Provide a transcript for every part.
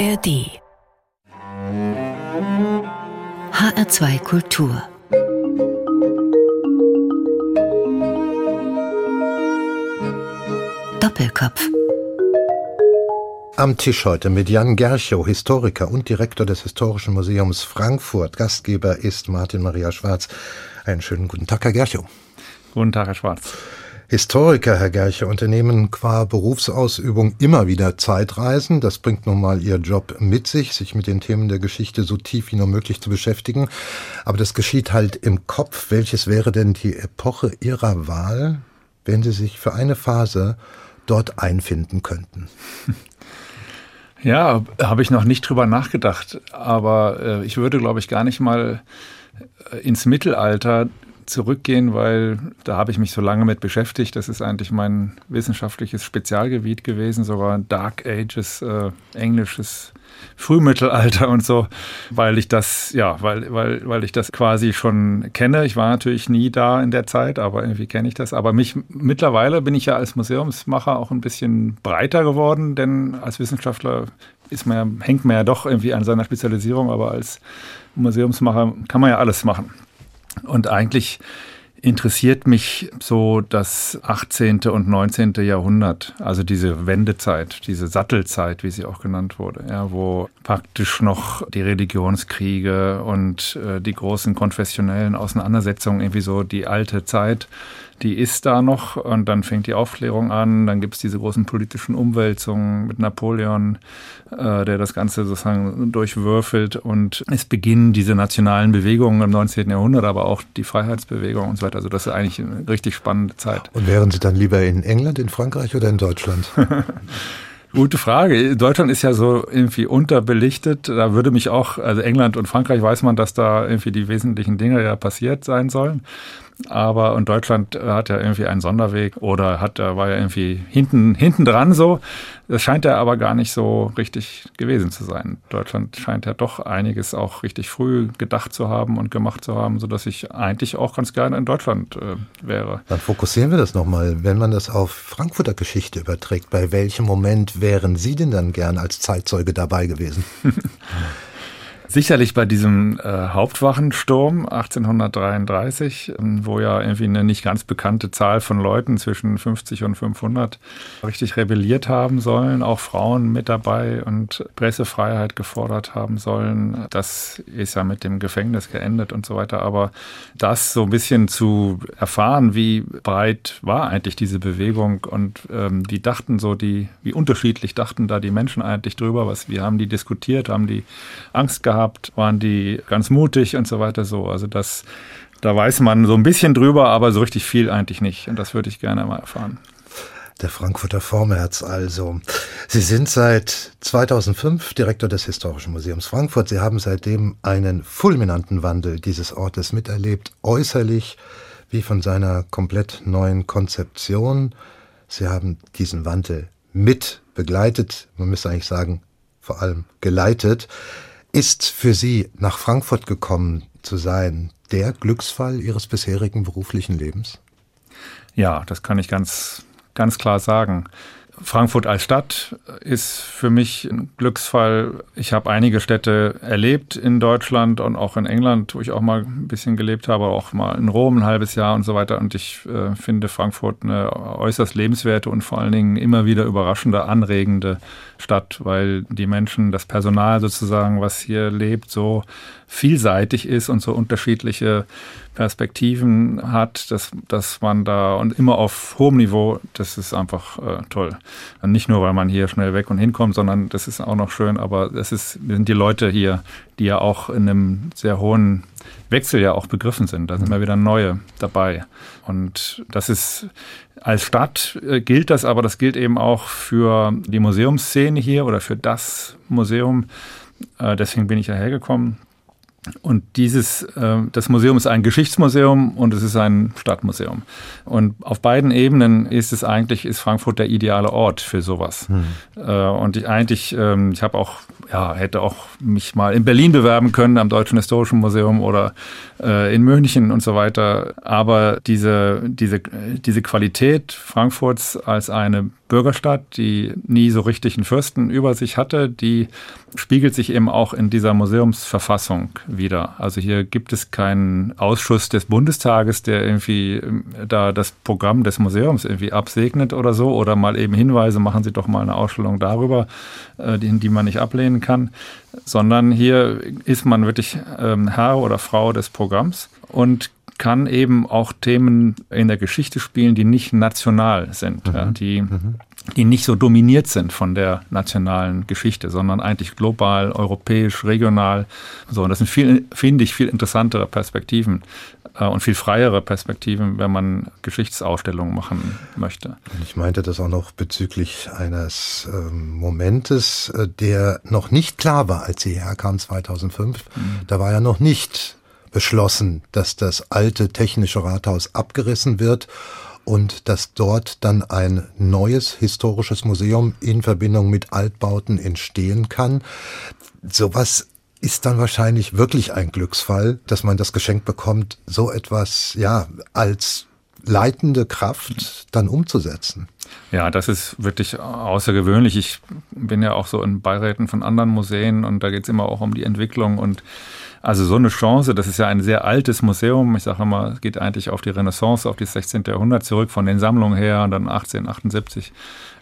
ARD HR2 Kultur Doppelkopf am Tisch heute mit Jan Gerchow, Historiker und Direktor des Historischen Museums Frankfurt. Gastgeber ist Martin Maria Schwarz. Einen schönen guten Tag, Herr Gerchow. Guten Tag, Herr Schwarz. Historiker, Herr Gerche, unternehmen qua Berufsausübung immer wieder Zeitreisen. Das bringt nun mal Ihr Job mit sich, sich mit den Themen der Geschichte so tief wie nur möglich zu beschäftigen. Aber das geschieht halt im Kopf. Welches wäre denn die Epoche Ihrer Wahl, wenn Sie sich für eine Phase dort einfinden könnten? Ja, habe ich noch nicht drüber nachgedacht. Aber äh, ich würde, glaube ich, gar nicht mal äh, ins Mittelalter zurückgehen, weil da habe ich mich so lange mit beschäftigt. Das ist eigentlich mein wissenschaftliches Spezialgebiet gewesen, sogar Dark Ages, äh, englisches Frühmittelalter und so, weil ich das, ja, weil, weil, weil ich das quasi schon kenne. Ich war natürlich nie da in der Zeit, aber irgendwie kenne ich das. Aber mich mittlerweile bin ich ja als Museumsmacher auch ein bisschen breiter geworden, denn als Wissenschaftler ist man ja, hängt man ja doch irgendwie an seiner Spezialisierung, aber als Museumsmacher kann man ja alles machen. Und eigentlich interessiert mich so das 18. und 19. Jahrhundert, also diese Wendezeit, diese Sattelzeit, wie sie auch genannt wurde, ja, wo praktisch noch die Religionskriege und äh, die großen konfessionellen Auseinandersetzungen irgendwie so die alte Zeit die ist da noch und dann fängt die Aufklärung an, dann gibt es diese großen politischen Umwälzungen mit Napoleon, äh, der das Ganze sozusagen durchwürfelt und es beginnen diese nationalen Bewegungen im 19. Jahrhundert, aber auch die Freiheitsbewegung und so weiter. Also das ist eigentlich eine richtig spannende Zeit. Und wären Sie dann lieber in England, in Frankreich oder in Deutschland? Gute Frage. Deutschland ist ja so irgendwie unterbelichtet. Da würde mich auch, also England und Frankreich weiß man, dass da irgendwie die wesentlichen Dinge ja passiert sein sollen. Aber und Deutschland hat ja irgendwie einen Sonderweg oder hat, war ja irgendwie hinten, hinten dran so. Das scheint ja aber gar nicht so richtig gewesen zu sein. Deutschland scheint ja doch einiges auch richtig früh gedacht zu haben und gemacht zu haben, sodass ich eigentlich auch ganz gerne in Deutschland äh, wäre. Dann fokussieren wir das nochmal. Wenn man das auf Frankfurter Geschichte überträgt, bei welchem Moment wären Sie denn dann gern als Zeitzeuge dabei gewesen? Sicherlich bei diesem äh, Hauptwachensturm 1833, ähm, wo ja irgendwie eine nicht ganz bekannte Zahl von Leuten zwischen 50 und 500 richtig rebelliert haben sollen, auch Frauen mit dabei und Pressefreiheit gefordert haben sollen. Das ist ja mit dem Gefängnis geendet und so weiter. Aber das so ein bisschen zu erfahren, wie breit war eigentlich diese Bewegung und ähm, wie dachten so die, wie unterschiedlich dachten da die Menschen eigentlich drüber, was, wie haben die diskutiert, haben die Angst gehabt, gehabt, waren die ganz mutig und so weiter so. Also das, da weiß man so ein bisschen drüber, aber so richtig viel eigentlich nicht. Und das würde ich gerne mal erfahren. Der Frankfurter Vormärz also. Sie sind seit 2005 Direktor des Historischen Museums Frankfurt. Sie haben seitdem einen fulminanten Wandel dieses Ortes miterlebt, äußerlich wie von seiner komplett neuen Konzeption. Sie haben diesen Wandel mit begleitet, man müsste eigentlich sagen, vor allem geleitet. Ist für Sie nach Frankfurt gekommen zu sein der Glücksfall Ihres bisherigen beruflichen Lebens? Ja, das kann ich ganz, ganz klar sagen. Frankfurt als Stadt ist für mich ein Glücksfall. Ich habe einige Städte erlebt in Deutschland und auch in England, wo ich auch mal ein bisschen gelebt habe, auch mal in Rom ein halbes Jahr und so weiter. Und ich äh, finde Frankfurt eine äußerst lebenswerte und vor allen Dingen immer wieder überraschende, anregende Stadt, weil die Menschen, das Personal sozusagen, was hier lebt, so vielseitig ist und so unterschiedliche Perspektiven hat, dass, dass man da und immer auf hohem Niveau, das ist einfach äh, toll. Und nicht nur, weil man hier schnell weg und hinkommt, sondern das ist auch noch schön, aber es ist, sind die Leute hier, die ja auch in einem sehr hohen Wechsel ja auch begriffen sind. Da sind immer wieder neue dabei. Und das ist als Stadt äh, gilt das, aber das gilt eben auch für die Museumsszene hier oder für das Museum. Äh, deswegen bin ich hierher gekommen. Und dieses, äh, das Museum ist ein Geschichtsmuseum und es ist ein Stadtmuseum. Und auf beiden Ebenen ist es eigentlich, ist Frankfurt der ideale Ort für sowas. Hm. Äh, und ich eigentlich, ähm, ich habe auch, ja, hätte auch mich mal in Berlin bewerben können am Deutschen Historischen Museum oder äh, in München und so weiter. Aber diese, diese, diese Qualität Frankfurts als eine Bürgerstadt, die nie so richtig einen Fürsten über sich hatte, die spiegelt sich eben auch in dieser Museumsverfassung wieder. Also hier gibt es keinen Ausschuss des Bundestages, der irgendwie ähm, da das Programm des Museums irgendwie absegnet oder so. Oder mal eben Hinweise, machen Sie doch mal eine Ausstellung darüber, äh, die, die man nicht ablehnen kann, sondern hier ist man wirklich ähm, Herr oder Frau des Programms. Und kann eben auch Themen in der Geschichte spielen, die nicht national sind, mhm. ja, die, mhm. die nicht so dominiert sind von der nationalen Geschichte, sondern eigentlich global, europäisch, regional. So, und das sind viel, finde ich, viel interessantere Perspektiven äh, und viel freiere Perspektiven, wenn man Geschichtsausstellungen machen möchte. Ich meinte das auch noch bezüglich eines äh, Momentes, äh, der noch nicht klar war, als sie herkam 2005. Mhm. Da war ja noch nicht beschlossen, dass das alte technische Rathaus abgerissen wird und dass dort dann ein neues historisches Museum in Verbindung mit Altbauten entstehen kann. Sowas ist dann wahrscheinlich wirklich ein Glücksfall, dass man das Geschenk bekommt, so etwas ja als leitende Kraft dann umzusetzen. Ja, das ist wirklich außergewöhnlich. Ich bin ja auch so in Beiräten von anderen Museen und da geht es immer auch um die Entwicklung und also so eine Chance, das ist ja ein sehr altes Museum. Ich sage immer, es geht eigentlich auf die Renaissance, auf das 16. Jahrhundert zurück, von den Sammlungen her und dann 1878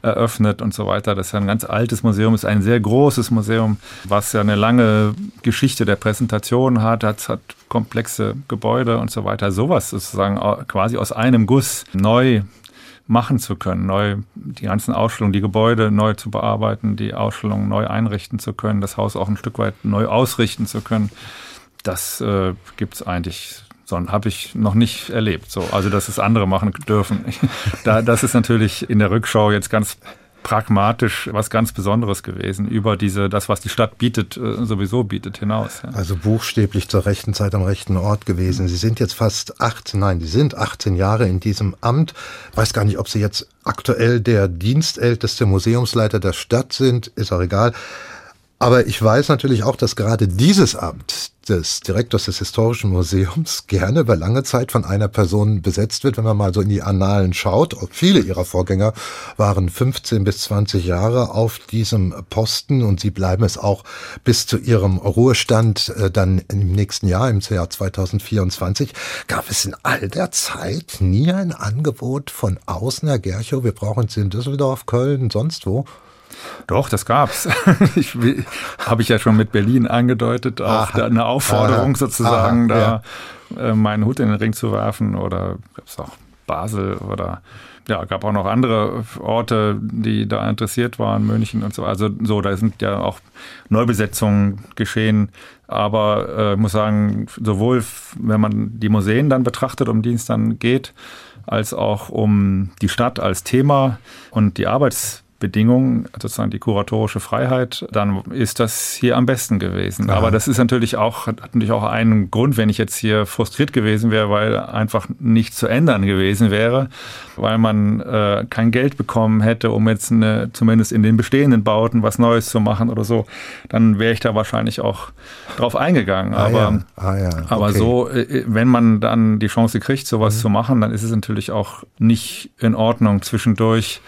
eröffnet und so weiter. Das ist ja ein ganz altes Museum, ist ein sehr großes Museum, was ja eine lange Geschichte der Präsentation hat, hat, hat komplexe Gebäude und so weiter. Sowas sozusagen quasi aus einem Guss neu machen zu können, neu die ganzen Ausstellungen, die Gebäude neu zu bearbeiten, die Ausstellungen neu einrichten zu können, das Haus auch ein Stück weit neu ausrichten zu können. Das äh, gibt es eigentlich sondern habe ich noch nicht erlebt. So, also dass es andere machen dürfen. da, das ist natürlich in der Rückschau jetzt ganz pragmatisch was ganz Besonderes gewesen über diese, das, was die Stadt bietet, äh, sowieso bietet hinaus. Ja. Also buchstäblich zur rechten Zeit am rechten Ort gewesen. Sie sind jetzt fast 18, nein, die sind 18 Jahre in diesem Amt. Weiß gar nicht, ob Sie jetzt aktuell der dienstälteste Museumsleiter der Stadt sind, ist auch egal. Aber ich weiß natürlich auch, dass gerade dieses Amt des Direktors des Historischen Museums gerne über lange Zeit von einer Person besetzt wird, wenn man mal so in die Annalen schaut. Viele ihrer Vorgänger waren 15 bis 20 Jahre auf diesem Posten und sie bleiben es auch bis zu ihrem Ruhestand äh, dann im nächsten Jahr, im Jahr 2024. Gab es in all der Zeit nie ein Angebot von außen, Herr Gerchow, wir brauchen Sie in Düsseldorf, Köln, sonst wo? Doch, das gab's. Habe ich ja schon mit Berlin angedeutet, auch aha, eine Aufforderung aha, sozusagen, aha, da ja. Äh, meinen Hut in den Ring zu werfen. Oder gab es auch Basel oder ja, gab auch noch andere Orte, die da interessiert waren, München und so. Also so, da sind ja auch Neubesetzungen geschehen. Aber äh, ich muss sagen, sowohl wenn man die Museen dann betrachtet, um die es dann geht, als auch um die Stadt als Thema und die Arbeits Bedingungen, sozusagen die kuratorische Freiheit, dann ist das hier am besten gewesen. Ja. Aber das ist natürlich auch, hat natürlich auch einen Grund, wenn ich jetzt hier frustriert gewesen wäre, weil einfach nicht zu ändern gewesen wäre, weil man äh, kein Geld bekommen hätte, um jetzt eine, zumindest in den bestehenden Bauten was Neues zu machen oder so, dann wäre ich da wahrscheinlich auch drauf eingegangen. Ah, aber, ja. Ah, ja. Okay. aber so, äh, wenn man dann die Chance kriegt, sowas mhm. zu machen, dann ist es natürlich auch nicht in Ordnung zwischendurch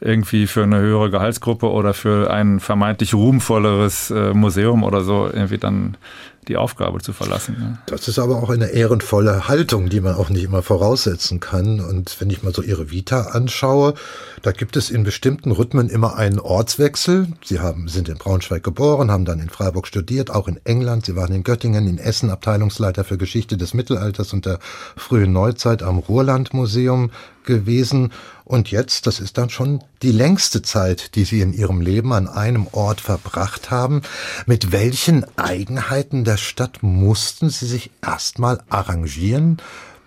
irgendwie für eine höhere Gehaltsgruppe oder für ein vermeintlich ruhmvolleres äh, Museum oder so irgendwie dann die Aufgabe zu verlassen. Ja. Das ist aber auch eine ehrenvolle Haltung, die man auch nicht immer voraussetzen kann. Und wenn ich mal so Ihre Vita anschaue, da gibt es in bestimmten Rhythmen immer einen Ortswechsel. Sie haben, sind in Braunschweig geboren, haben dann in Freiburg studiert, auch in England. Sie waren in Göttingen, in Essen Abteilungsleiter für Geschichte des Mittelalters und der frühen Neuzeit am Ruhrlandmuseum gewesen. Und jetzt, das ist dann schon die längste Zeit, die Sie in Ihrem Leben an einem Ort verbracht haben. Mit welchen Eigenheiten der Stadt mussten Sie sich erstmal arrangieren?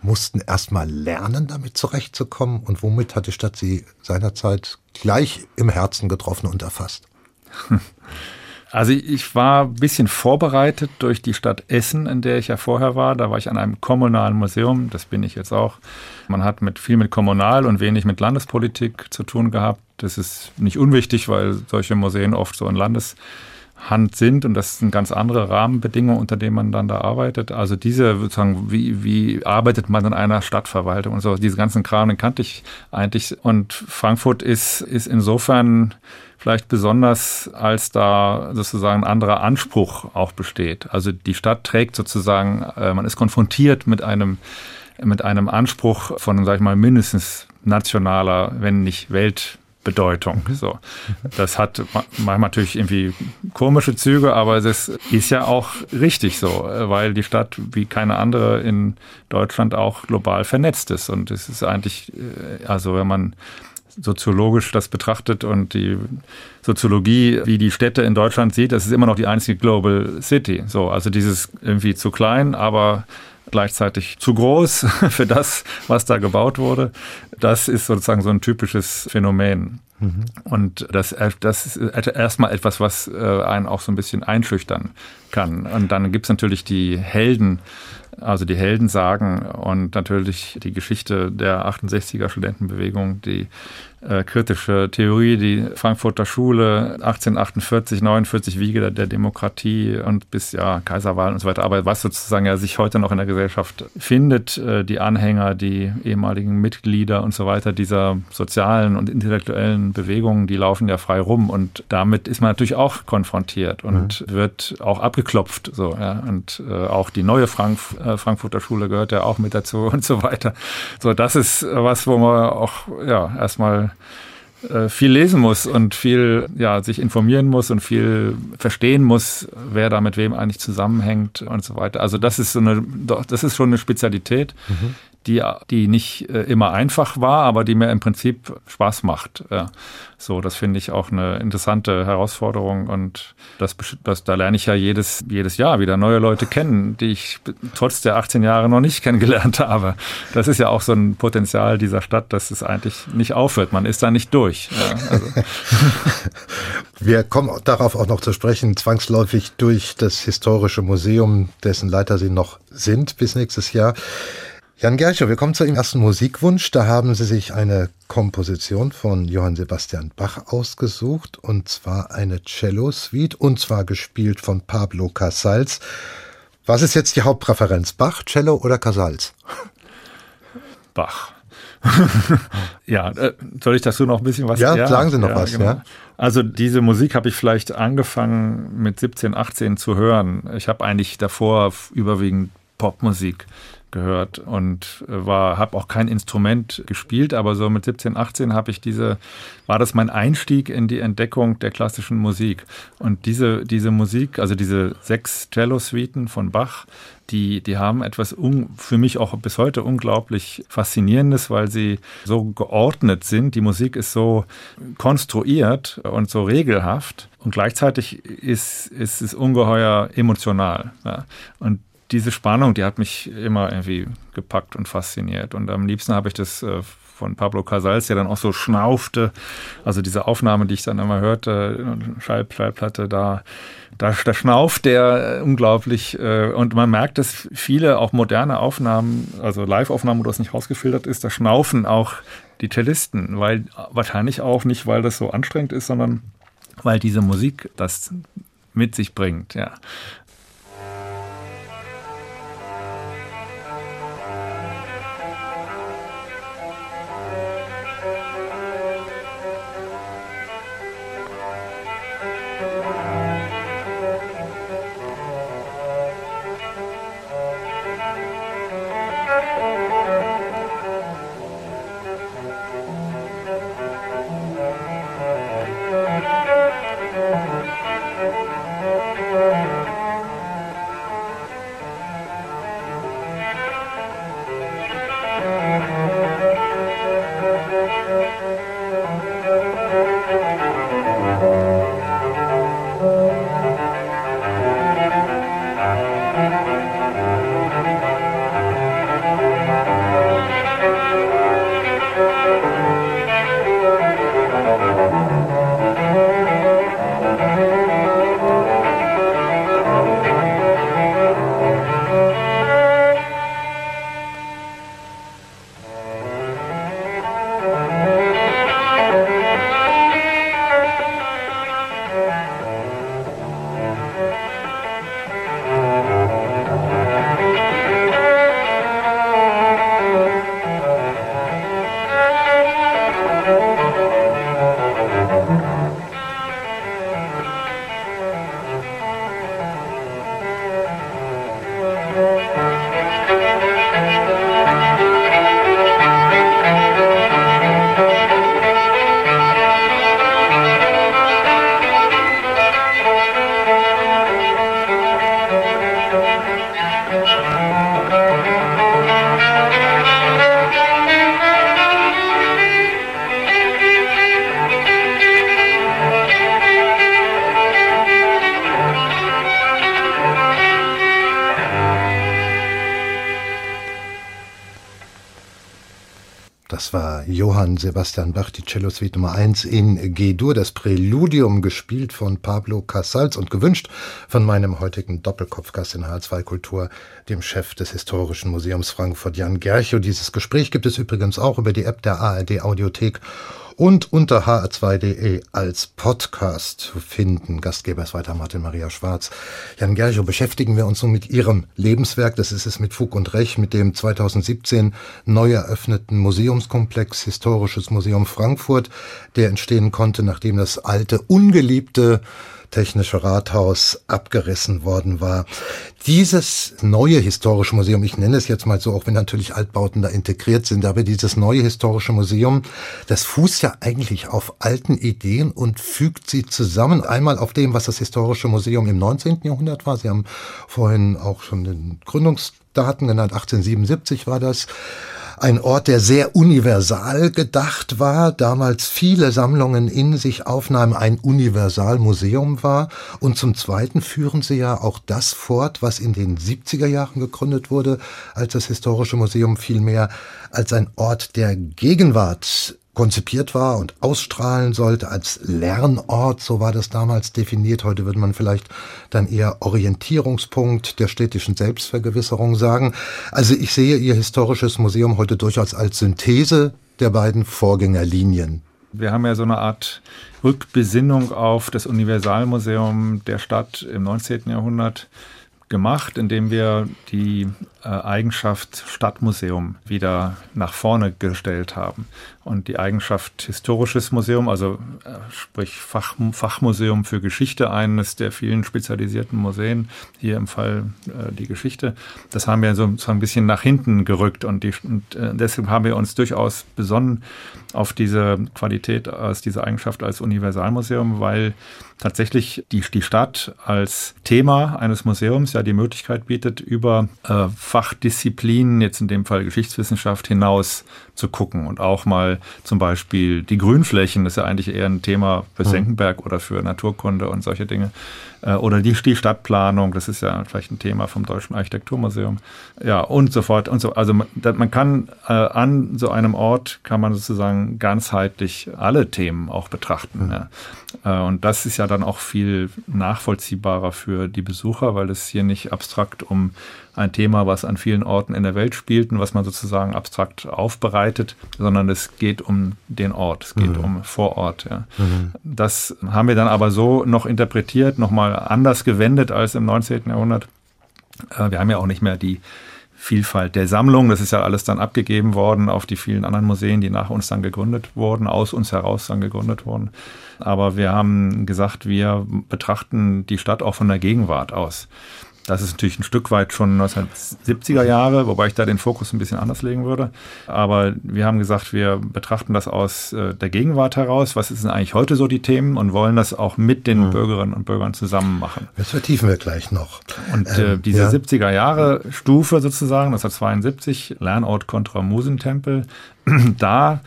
mussten erstmal lernen, damit zurechtzukommen? Und womit hat die Stadt Sie seinerzeit gleich im Herzen getroffen und erfasst? Also ich war ein bisschen vorbereitet durch die Stadt Essen, in der ich ja vorher war. Da war ich an einem kommunalen Museum, das bin ich jetzt auch. Man hat mit viel mit Kommunal und wenig mit Landespolitik zu tun gehabt. Das ist nicht unwichtig, weil solche Museen oft so in Landes Hand sind und das sind ganz andere Rahmenbedingungen, unter denen man dann da arbeitet. Also diese sozusagen, wie, wie arbeitet man in einer Stadtverwaltung und so, diese ganzen Kram, den kannte ich eigentlich. Und Frankfurt ist, ist insofern vielleicht besonders, als da sozusagen ein anderer Anspruch auch besteht. Also die Stadt trägt sozusagen, äh, man ist konfrontiert mit einem mit einem Anspruch von, sag ich mal, mindestens nationaler, wenn nicht Welt Bedeutung. So, das hat manchmal natürlich irgendwie komische Züge, aber das ist ja auch richtig so, weil die Stadt wie keine andere in Deutschland auch global vernetzt ist. Und es ist eigentlich, äh, also wenn man soziologisch das betrachtet und die Soziologie, wie die Städte in Deutschland sieht, das ist immer noch die einzige Global City. So, also dieses irgendwie zu klein, aber gleichzeitig zu groß für das, was da gebaut wurde. Das ist sozusagen so ein typisches Phänomen. Mhm. Und das, das ist erstmal etwas, was äh, einen auch so ein bisschen einschüchtern kann. Und dann gibt es natürlich die Helden, also die Heldensagen und natürlich die Geschichte der 68er Studentenbewegung, die äh, kritische Theorie, die Frankfurter Schule 1848, 49 Wiege der, der, Demokratie und bis ja Kaiserwahl und so weiter. Aber was sozusagen ja sich heute noch in der Gesellschaft findet, äh, die Anhänger, die ehemaligen Mitglieder und so weiter dieser sozialen und intellektuellen Bewegungen, die laufen ja frei rum und damit ist man natürlich auch konfrontiert und mhm. wird auch abgeklopft. So, ja. Und äh, auch die neue Frank äh, Frankfurter Schule gehört ja auch mit dazu und so weiter. So, das ist was, wo man auch ja erstmal äh, viel lesen muss und viel ja, sich informieren muss und viel verstehen muss, wer da mit wem eigentlich zusammenhängt und so weiter. Also das ist so eine, das ist schon eine Spezialität, mhm. Die, die nicht äh, immer einfach war, aber die mir im Prinzip Spaß macht. Ja. So, das finde ich auch eine interessante Herausforderung und das, das, da lerne ich ja jedes, jedes Jahr wieder neue Leute kennen, die ich trotz der 18 Jahre noch nicht kennengelernt habe. Das ist ja auch so ein Potenzial dieser Stadt, dass es eigentlich nicht aufhört. Man ist da nicht durch. Ja, also. Wir kommen darauf auch noch zu sprechen, zwangsläufig durch das historische Museum, dessen Leiter Sie noch sind bis nächstes Jahr. Jan Gerchow, wir kommen zu Ihrem ersten Musikwunsch. Da haben Sie sich eine Komposition von Johann Sebastian Bach ausgesucht, und zwar eine Cello-Suite, und zwar gespielt von Pablo Casals. Was ist jetzt die Hauptpräferenz, Bach, Cello oder Casals? Bach. ja, äh, soll ich dazu noch ein bisschen was sagen? Ja, sagen Sie noch ja, was, genau. ja. Also diese Musik habe ich vielleicht angefangen mit 17, 18 zu hören. Ich habe eigentlich davor überwiegend Popmusik gehört und äh, war habe auch kein Instrument gespielt, aber so mit 17, 18 habe ich diese war das mein Einstieg in die Entdeckung der klassischen Musik und diese diese Musik, also diese sechs Cello Suiten von Bach, die die haben etwas un, für mich auch bis heute unglaublich faszinierendes, weil sie so geordnet sind. Die Musik ist so konstruiert und so regelhaft und gleichzeitig ist, ist es ungeheuer emotional. Ja. Und diese Spannung, die hat mich immer irgendwie gepackt und fasziniert. Und am liebsten habe ich das äh, von Pablo Casals, der dann auch so schnaufte. Also diese Aufnahme, die ich dann immer hörte, Schall, Schallplatte, da, da, da schnauft der unglaublich. Äh, und man merkt, dass viele auch moderne Aufnahmen, also Live-Aufnahmen, wo das nicht rausgefiltert ist, da schnaufen auch die Cellisten, weil wahrscheinlich auch nicht, weil das so anstrengend ist, sondern weil diese Musik das mit sich bringt. Ja. Thank you. Johann Sebastian Bach, die Cello Suite Nummer 1 in G-Dur, das Präludium gespielt von Pablo Casals und gewünscht von meinem heutigen Doppelkopfgast in H2 Kultur, dem Chef des Historischen Museums Frankfurt, Jan Gerchow. Dieses Gespräch gibt es übrigens auch über die App der ARD Audiothek und unter hr2.de als Podcast zu finden. Gastgeber ist weiter Martin Maria Schwarz. Jan Gerchow, beschäftigen wir uns nun mit Ihrem Lebenswerk. Das ist es mit Fug und Recht, mit dem 2017 neu eröffneten Museumskomplex Historisches Museum Frankfurt, der entstehen konnte, nachdem das alte, ungeliebte Technische Rathaus abgerissen worden war. Dieses neue historische Museum, ich nenne es jetzt mal so, auch wenn natürlich Altbauten da integriert sind, aber dieses neue historische Museum, das fußt ja eigentlich auf alten Ideen und fügt sie zusammen. Einmal auf dem, was das historische Museum im 19. Jahrhundert war. Sie haben vorhin auch schon den Gründungsdaten genannt. 1877 war das ein Ort, der sehr universal gedacht war, damals viele Sammlungen in sich aufnahm, ein Universalmuseum war. Und zum Zweiten führen sie ja auch das fort, was in den 70er Jahren gegründet wurde, als das Historische Museum vielmehr als ein Ort der Gegenwart konzipiert war und ausstrahlen sollte als Lernort, so war das damals definiert. Heute würde man vielleicht dann eher Orientierungspunkt der städtischen Selbstvergewisserung sagen. Also ich sehe Ihr historisches Museum heute durchaus als Synthese der beiden Vorgängerlinien. Wir haben ja so eine Art Rückbesinnung auf das Universalmuseum der Stadt im 19. Jahrhundert gemacht, indem wir die äh, Eigenschaft Stadtmuseum wieder nach vorne gestellt haben. Und die Eigenschaft Historisches Museum, also äh, sprich Fach, Fachmuseum für Geschichte, eines der vielen spezialisierten Museen, hier im Fall äh, die Geschichte, das haben wir so, so ein bisschen nach hinten gerückt. Und, die, und äh, deshalb haben wir uns durchaus besonnen auf diese Qualität, als diese Eigenschaft als Universalmuseum, weil tatsächlich die, die Stadt als Thema eines Museums ja die Möglichkeit bietet, über äh, Fachdisziplinen, jetzt in dem Fall Geschichtswissenschaft, hinaus zu gucken und auch mal zum Beispiel die Grünflächen, das ist ja eigentlich eher ein Thema für mhm. Senckenberg oder für Naturkunde und solche Dinge. Äh, oder die, die Stadtplanung, das ist ja vielleicht ein Thema vom Deutschen Architekturmuseum. Ja, und so fort und so. Also man, man kann äh, an so einem Ort kann man sozusagen ganzheitlich alle Themen auch betrachten. Mhm. Ja. Äh, und das ist ja dann auch viel nachvollziehbarer für die Besucher, weil es hier nicht abstrakt um ein Thema, was an vielen Orten in der Welt spielt und was man sozusagen abstrakt aufbereitet, sondern es geht um den Ort, es geht mhm. um Vorort. Ja. Mhm. Das haben wir dann aber so noch interpretiert, nochmal anders gewendet als im 19. Jahrhundert. Äh, wir haben ja auch nicht mehr die Vielfalt der Sammlung. Das ist ja alles dann abgegeben worden auf die vielen anderen Museen, die nach uns dann gegründet wurden, aus uns heraus dann gegründet wurden. Aber wir haben gesagt, wir betrachten die Stadt auch von der Gegenwart aus. Das ist natürlich ein Stück weit schon 1970er Jahre, wobei ich da den Fokus ein bisschen anders legen würde. Aber wir haben gesagt, wir betrachten das aus äh, der Gegenwart heraus. Was sind eigentlich heute so die Themen und wollen das auch mit den mhm. Bürgerinnen und Bürgern zusammen machen. Das vertiefen wir gleich noch. Und äh, ähm, diese ja. 70er Jahre Stufe sozusagen, 1972, Lernort kontra Musentempel, da,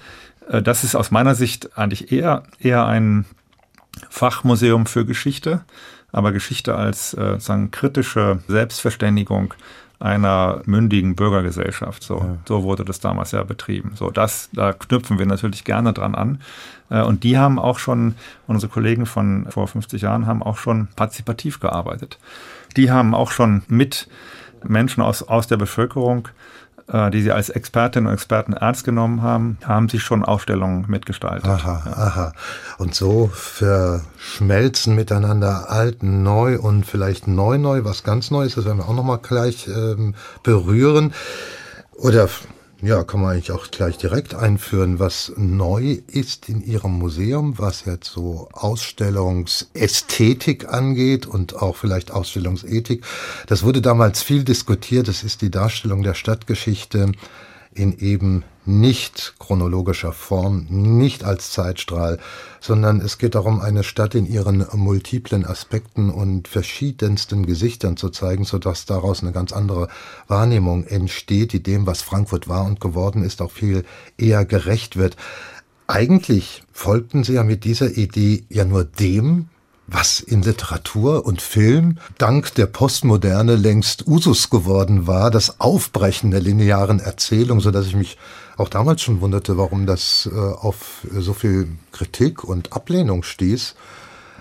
äh, das ist aus meiner Sicht eigentlich eher, eher ein Fachmuseum für Geschichte aber Geschichte als äh, sagen, kritische Selbstverständigung einer mündigen Bürgergesellschaft. So, ja. so wurde das damals ja betrieben. So, das, da knüpfen wir natürlich gerne dran an. Äh, und die haben auch schon, unsere Kollegen von vor 50 Jahren haben auch schon partizipativ gearbeitet. Die haben auch schon mit Menschen aus, aus der Bevölkerung die sie als Expertinnen und Experten ernst genommen haben, haben sich schon Ausstellungen mitgestaltet. Aha, aha. Und so verschmelzen miteinander alt, neu und vielleicht neu, neu, was ganz Neues, das werden wir auch nochmal gleich ähm, berühren. Oder ja, kann man eigentlich auch gleich direkt einführen, was neu ist in Ihrem Museum, was jetzt so Ausstellungsästhetik angeht und auch vielleicht Ausstellungsethik. Das wurde damals viel diskutiert. Das ist die Darstellung der Stadtgeschichte in eben nicht chronologischer Form, nicht als Zeitstrahl, sondern es geht darum, eine Stadt in ihren multiplen Aspekten und verschiedensten Gesichtern zu zeigen, sodass daraus eine ganz andere Wahrnehmung entsteht, die dem, was Frankfurt war und geworden ist, auch viel eher gerecht wird. Eigentlich folgten sie ja mit dieser Idee ja nur dem, was in Literatur und Film dank der Postmoderne längst Usus geworden war, das Aufbrechen der linearen Erzählung, so dass ich mich auch damals schon wunderte, warum das äh, auf so viel Kritik und Ablehnung stieß.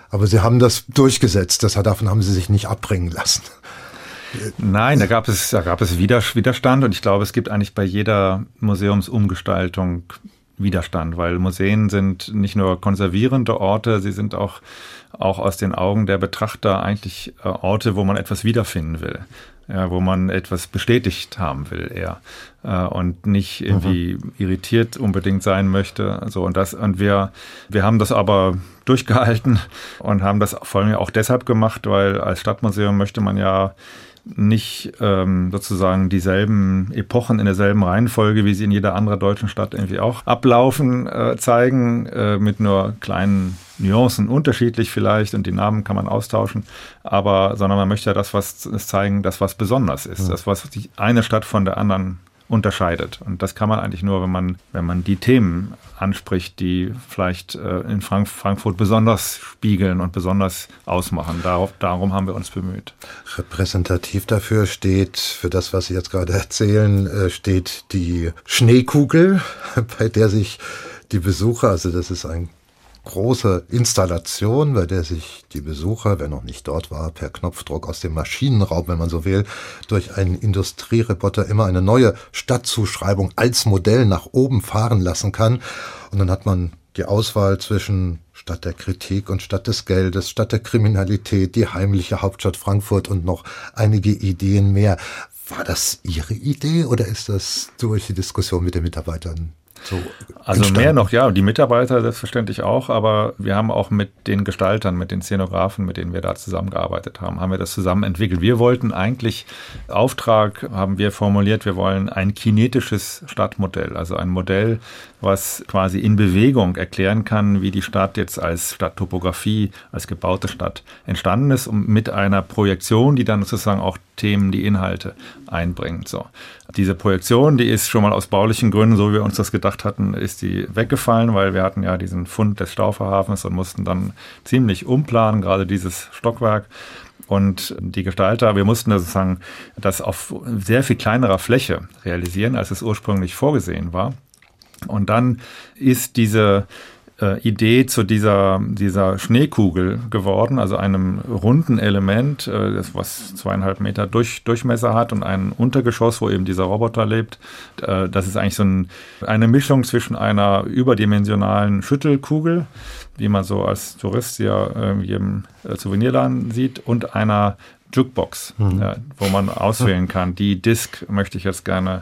Aber sie haben das durchgesetzt, das, davon haben sie sich nicht abbringen lassen. Nein, da gab es, da gab es Widerstand und ich glaube, es gibt eigentlich bei jeder Museumsumgestaltung Widerstand, weil Museen sind nicht nur konservierende Orte, sie sind auch, auch aus den Augen der Betrachter eigentlich äh, Orte, wo man etwas wiederfinden will. Ja, wo man etwas bestätigt haben will eher äh, und nicht irgendwie mhm. irritiert unbedingt sein möchte. So und das und wir wir haben das aber durchgehalten und haben das vor allem auch deshalb gemacht, weil als Stadtmuseum möchte man ja nicht ähm, sozusagen dieselben Epochen in derselben Reihenfolge, wie sie in jeder anderen deutschen Stadt irgendwie auch ablaufen, äh, zeigen, äh, mit nur kleinen Nuancen unterschiedlich vielleicht und die Namen kann man austauschen, aber sondern man möchte ja das, was zeigen, das was besonders ist, ja. das was die eine Stadt von der anderen unterscheidet. Und das kann man eigentlich nur, wenn man, wenn man die Themen anspricht, die vielleicht äh, in Frank Frankfurt besonders spiegeln und besonders ausmachen. Darauf, darum haben wir uns bemüht. Repräsentativ dafür steht, für das, was Sie jetzt gerade erzählen, äh, steht die Schneekugel, bei der sich die Besucher, also das ist ein große Installation, bei der sich die Besucher, wer noch nicht dort war, per Knopfdruck aus dem Maschinenraum, wenn man so will, durch einen Industriereporter immer eine neue Stadtzuschreibung als Modell nach oben fahren lassen kann. Und dann hat man die Auswahl zwischen Stadt der Kritik und Stadt des Geldes, Stadt der Kriminalität, die heimliche Hauptstadt Frankfurt und noch einige Ideen mehr. War das Ihre Idee oder ist das durch die Diskussion mit den Mitarbeitern so also entstanden. mehr noch, ja, die Mitarbeiter selbstverständlich auch, aber wir haben auch mit den Gestaltern, mit den Szenografen, mit denen wir da zusammengearbeitet haben, haben wir das zusammen entwickelt. Wir wollten eigentlich, Auftrag haben wir formuliert, wir wollen ein kinetisches Stadtmodell, also ein Modell, was quasi in Bewegung erklären kann, wie die Stadt jetzt als Stadttopographie, als gebaute Stadt entstanden ist und mit einer Projektion, die dann sozusagen auch Themen, die Inhalte einbringt. So. Diese Projektion, die ist schon mal aus baulichen Gründen, so wie wir uns das gedacht hatten, ist die weggefallen, weil wir hatten ja diesen Fund des Stauferhafens und mussten dann ziemlich umplanen, gerade dieses Stockwerk. Und die Gestalter, wir mussten sozusagen das auf sehr viel kleinerer Fläche realisieren, als es ursprünglich vorgesehen war. Und dann ist diese äh, Idee zu dieser, dieser Schneekugel geworden, also einem runden Element, äh, das was zweieinhalb Meter durch, Durchmesser hat und ein Untergeschoss, wo eben dieser Roboter lebt. Äh, das ist eigentlich so ein, eine Mischung zwischen einer überdimensionalen Schüttelkugel, wie man so als Tourist ja in jedem Souvenirladen sieht, und einer Jukebox, mhm. ja, wo man auswählen kann. Die Disk möchte ich jetzt gerne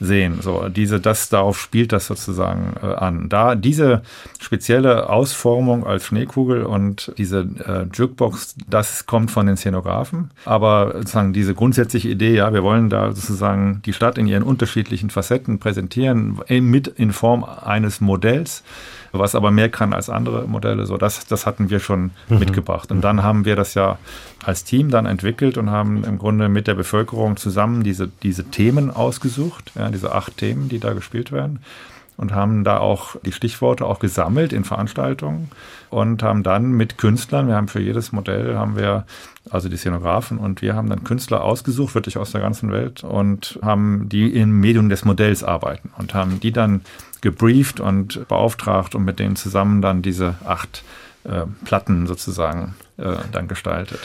sehen. So, diese, das, darauf spielt das sozusagen äh, an. Da diese spezielle Ausformung als Schneekugel und diese äh, Jukebox, das kommt von den Szenografen. Aber sozusagen diese grundsätzliche Idee, ja, wir wollen da sozusagen die Stadt in ihren unterschiedlichen Facetten präsentieren, mit in Form eines Modells was aber mehr kann als andere Modelle. So, das, das hatten wir schon mhm. mitgebracht. Und dann haben wir das ja als Team dann entwickelt und haben im Grunde mit der Bevölkerung zusammen diese, diese Themen ausgesucht, ja, diese acht Themen, die da gespielt werden und haben da auch die Stichworte auch gesammelt in Veranstaltungen und haben dann mit Künstlern, wir haben für jedes Modell haben wir also die Szenografen und wir haben dann Künstler ausgesucht, wirklich aus der ganzen Welt und haben die im Medium des Modells arbeiten und haben die dann gebrieft und beauftragt und mit denen zusammen dann diese acht äh, Platten sozusagen äh, dann gestaltet.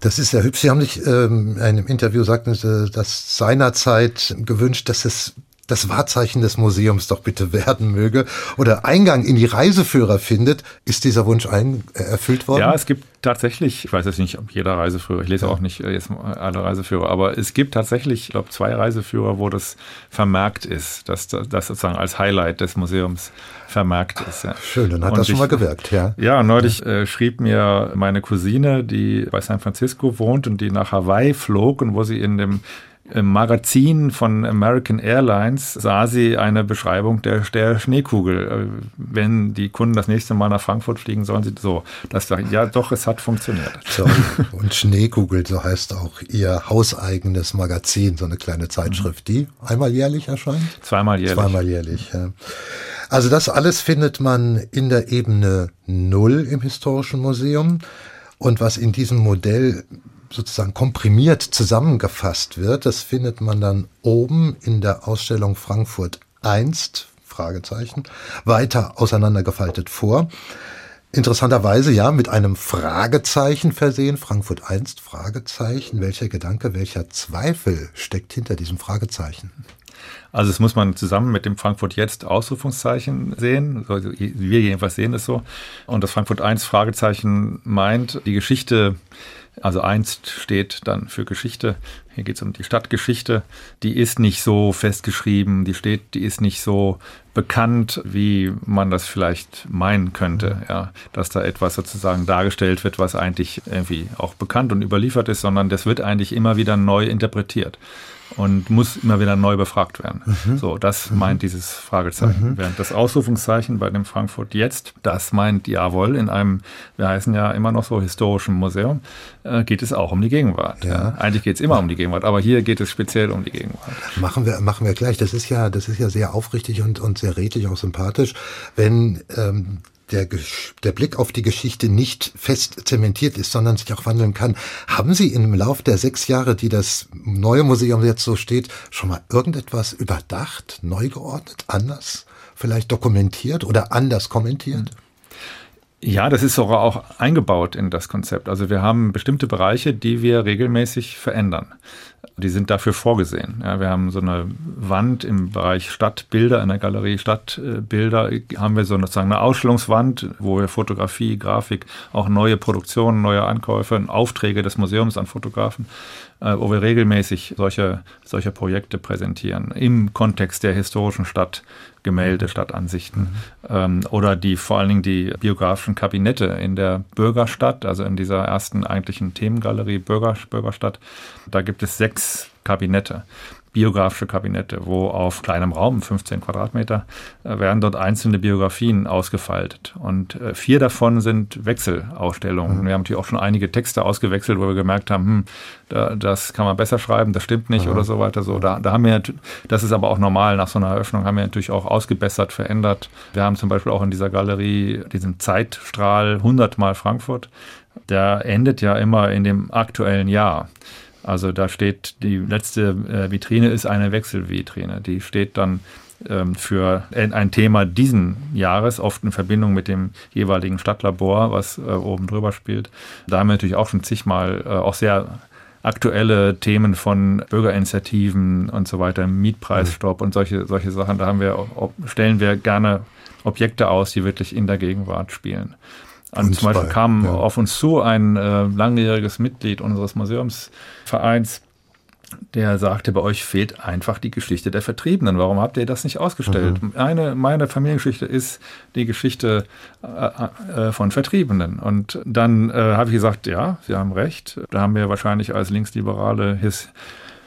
Das ist ja hübsch. Sie haben sich ähm, in einem Interview Sie, dass seinerzeit gewünscht, dass es das Wahrzeichen des Museums doch bitte werden möge oder Eingang in die Reiseführer findet. Ist dieser Wunsch ein, äh, erfüllt worden? Ja, es gibt tatsächlich, ich weiß jetzt nicht, ob jeder Reiseführer, ich lese ja. auch nicht äh, jetzt alle Reiseführer, aber es gibt tatsächlich, ich glaube, zwei Reiseführer, wo das vermerkt ist, dass das sozusagen als Highlight des Museums vermerkt ist. Ja. Schön, dann hat Und das schon ich, mal gewirkt, ja. Ja, neulich. Äh, schrieb mir meine Cousine, die bei San Francisco wohnt und die nach Hawaii flog und wo sie in dem im Magazin von American Airlines sah sie eine Beschreibung der, der Schneekugel. Äh, wenn die Kunden das nächste Mal nach Frankfurt fliegen, sollen sie so. Das ja, doch, es hat funktioniert. So, und Schneekugel, so heißt auch ihr hauseigenes Magazin, so eine kleine Zeitschrift, die einmal jährlich erscheint? Zweimal jährlich. Zweimal jährlich, ja. Also das alles findet man in der Ebene Null im Historischen Museum. Und was in diesem Modell sozusagen komprimiert zusammengefasst wird, das findet man dann oben in der Ausstellung Frankfurt einst, Fragezeichen, weiter auseinandergefaltet vor. Interessanterweise ja mit einem Fragezeichen versehen, Frankfurt einst Fragezeichen. Welcher Gedanke, welcher Zweifel steckt hinter diesem Fragezeichen? Also das muss man zusammen mit dem Frankfurt jetzt Ausrufungszeichen sehen. Also wir jedenfalls sehen es so. Und das Frankfurt 1 Fragezeichen meint, die Geschichte, also einst steht dann für Geschichte. Hier geht es um die Stadtgeschichte. Die ist nicht so festgeschrieben, die steht, die ist nicht so bekannt, wie man das vielleicht meinen könnte, ja, dass da etwas sozusagen dargestellt wird, was eigentlich irgendwie auch bekannt und überliefert ist, sondern das wird eigentlich immer wieder neu interpretiert und muss immer wieder neu befragt werden. Mhm. So, das mhm. meint dieses Fragezeichen. Mhm. Während das Ausrufungszeichen bei dem Frankfurt jetzt, das meint jawohl, in einem, wir heißen ja immer noch so historischen Museum, äh, geht es auch um die Gegenwart. Ja. Ja. Eigentlich geht es immer um die Gegenwart, aber hier geht es speziell um die Gegenwart. Machen wir, machen wir gleich. Das ist ja, das ist ja sehr aufrichtig und, und sehr redlich, auch sympathisch, wenn ähm, der, der Blick auf die Geschichte nicht fest zementiert ist, sondern sich auch wandeln kann. Haben Sie im Lauf der sechs Jahre, die das neue Museum jetzt so steht, schon mal irgendetwas überdacht, neu geordnet, anders, vielleicht dokumentiert oder anders kommentiert? Ja, das ist sogar auch eingebaut in das Konzept. Also wir haben bestimmte Bereiche, die wir regelmäßig verändern. Die sind dafür vorgesehen. Ja, wir haben so eine Wand im Bereich Stadtbilder, in der Galerie Stadtbilder, haben wir so sozusagen eine Ausstellungswand, wo wir Fotografie, Grafik, auch neue Produktionen, neue Ankäufe, Aufträge des Museums an Fotografen, äh, wo wir regelmäßig solche, solche Projekte präsentieren im Kontext der historischen Stadt Gemälde, Stadtansichten mhm. oder die vor allen Dingen die biografischen Kabinette in der Bürgerstadt, also in dieser ersten eigentlichen Themengalerie Bürger, Bürgerstadt. Da gibt es sechs Kabinette biografische Kabinette, wo auf kleinem Raum, 15 Quadratmeter, äh, werden dort einzelne Biografien ausgefaltet. Und äh, vier davon sind Wechselausstellungen. Mhm. Wir haben natürlich auch schon einige Texte ausgewechselt, wo wir gemerkt haben, hm, da, das kann man besser schreiben, das stimmt nicht mhm. oder so weiter. So, da, da haben wir, das ist aber auch normal nach so einer Eröffnung, haben wir natürlich auch ausgebessert, verändert. Wir haben zum Beispiel auch in dieser Galerie diesen Zeitstrahl 100 mal Frankfurt. Der endet ja immer in dem aktuellen Jahr. Also da steht, die letzte äh, Vitrine ist eine Wechselvitrine. Die steht dann ähm, für ein Thema diesen Jahres, oft in Verbindung mit dem jeweiligen Stadtlabor, was äh, oben drüber spielt. Da haben wir natürlich auch schon zigmal äh, auch sehr aktuelle Themen von Bürgerinitiativen und so weiter, Mietpreisstopp und solche, solche Sachen. Da haben wir, stellen wir gerne Objekte aus, die wirklich in der Gegenwart spielen. Und zum Beispiel bei, kam ja. auf uns zu ein äh, langjähriges Mitglied unseres Museumsvereins, der sagte, bei euch fehlt einfach die Geschichte der Vertriebenen. Warum habt ihr das nicht ausgestellt? Mhm. Eine, meine Familiengeschichte ist die Geschichte äh, äh, von Vertriebenen. Und dann äh, habe ich gesagt, ja, Sie haben recht. Da haben wir wahrscheinlich als linksliberale His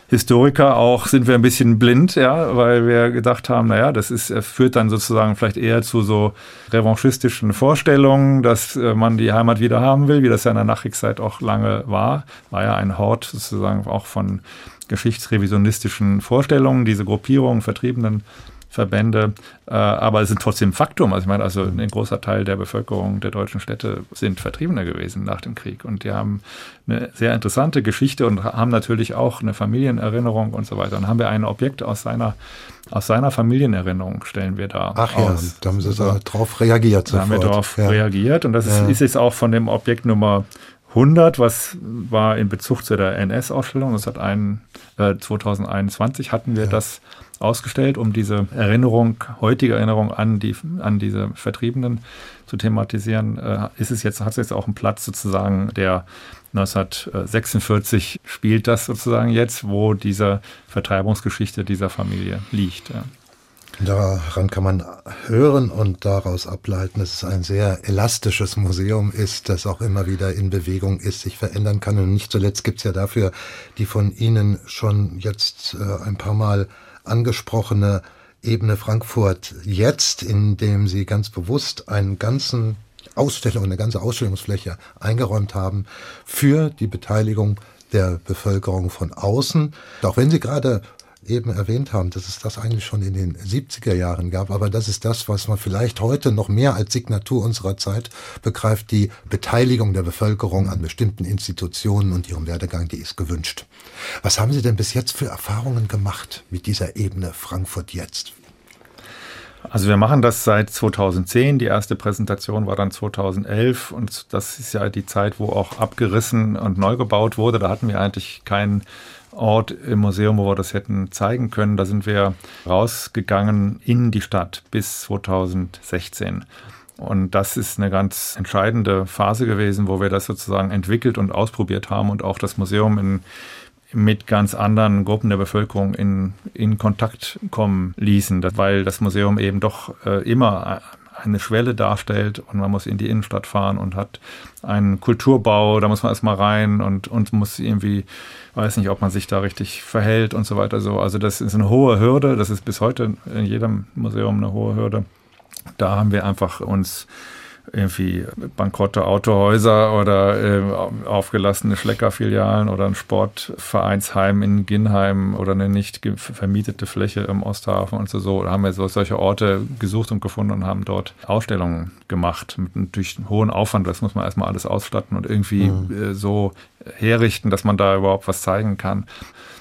Historiker auch sind wir ein bisschen blind, ja, weil wir gedacht haben, naja, das ist, führt dann sozusagen vielleicht eher zu so revanchistischen Vorstellungen, dass äh, man die Heimat wieder haben will, wie das ja in der Nachkriegszeit auch lange war. War ja ein Hort sozusagen auch von geschichtsrevisionistischen Vorstellungen, diese Gruppierungen, Vertriebenen Verbände, äh, aber es sind trotzdem Faktum. Also ich meine, also ein großer Teil der Bevölkerung der deutschen Städte sind Vertriebene gewesen nach dem Krieg und die haben eine sehr interessante Geschichte und haben natürlich auch eine Familienerinnerung und so weiter. Und haben wir ein Objekt aus seiner aus seiner Familienerinnerung stellen wir da Ach aus. ja, da haben Sie so darauf reagiert. Da haben wir darauf ja. reagiert und das ist, ja. ist jetzt auch von dem Objekt Nummer 100, was war in Bezug zu der NS-Ausstellung. Das hat ein, äh, 2021 hatten wir ja. das ausgestellt, um diese Erinnerung, heutige Erinnerung an die, an diese Vertriebenen zu thematisieren. Äh, ist es jetzt, hat es jetzt auch einen Platz sozusagen, der 1946 spielt das sozusagen jetzt, wo diese Vertreibungsgeschichte dieser Familie liegt. Daran kann man hören und daraus ableiten, dass es ein sehr elastisches Museum ist, das auch immer wieder in Bewegung ist, sich verändern kann. Und nicht zuletzt gibt es ja dafür die von Ihnen schon jetzt äh, ein paar Mal angesprochene Ebene Frankfurt jetzt, in dem Sie ganz bewusst einen ganzen Ausstellung, eine ganze Ausstellungsfläche eingeräumt haben für die Beteiligung der Bevölkerung von außen. Auch wenn Sie gerade eben erwähnt haben, dass es das eigentlich schon in den 70er Jahren gab, aber das ist das, was man vielleicht heute noch mehr als Signatur unserer Zeit begreift, die Beteiligung der Bevölkerung an bestimmten Institutionen und ihrem Werdegang, die ist gewünscht. Was haben Sie denn bis jetzt für Erfahrungen gemacht mit dieser Ebene Frankfurt jetzt? Also wir machen das seit 2010. Die erste Präsentation war dann 2011 und das ist ja die Zeit, wo auch abgerissen und neu gebaut wurde. Da hatten wir eigentlich keinen Ort im Museum, wo wir das hätten zeigen können. Da sind wir rausgegangen in die Stadt bis 2016. Und das ist eine ganz entscheidende Phase gewesen, wo wir das sozusagen entwickelt und ausprobiert haben und auch das Museum in mit ganz anderen Gruppen der Bevölkerung in, in Kontakt kommen ließen, weil das Museum eben doch äh, immer eine Schwelle darstellt und man muss in die Innenstadt fahren und hat einen Kulturbau, da muss man erstmal rein und, und muss irgendwie, weiß nicht, ob man sich da richtig verhält und so weiter. So. Also das ist eine hohe Hürde, das ist bis heute in jedem Museum eine hohe Hürde. Da haben wir einfach uns irgendwie bankrotte Autohäuser oder äh, aufgelassene Schleckerfilialen oder ein Sportvereinsheim in Ginheim oder eine nicht vermietete Fläche im Osthafen und so. so. Da haben wir so solche Orte gesucht und gefunden und haben dort Ausstellungen gemacht mit natürlich hohen Aufwand. Das muss man erstmal alles ausstatten und irgendwie mhm. äh, so herrichten, dass man da überhaupt was zeigen kann.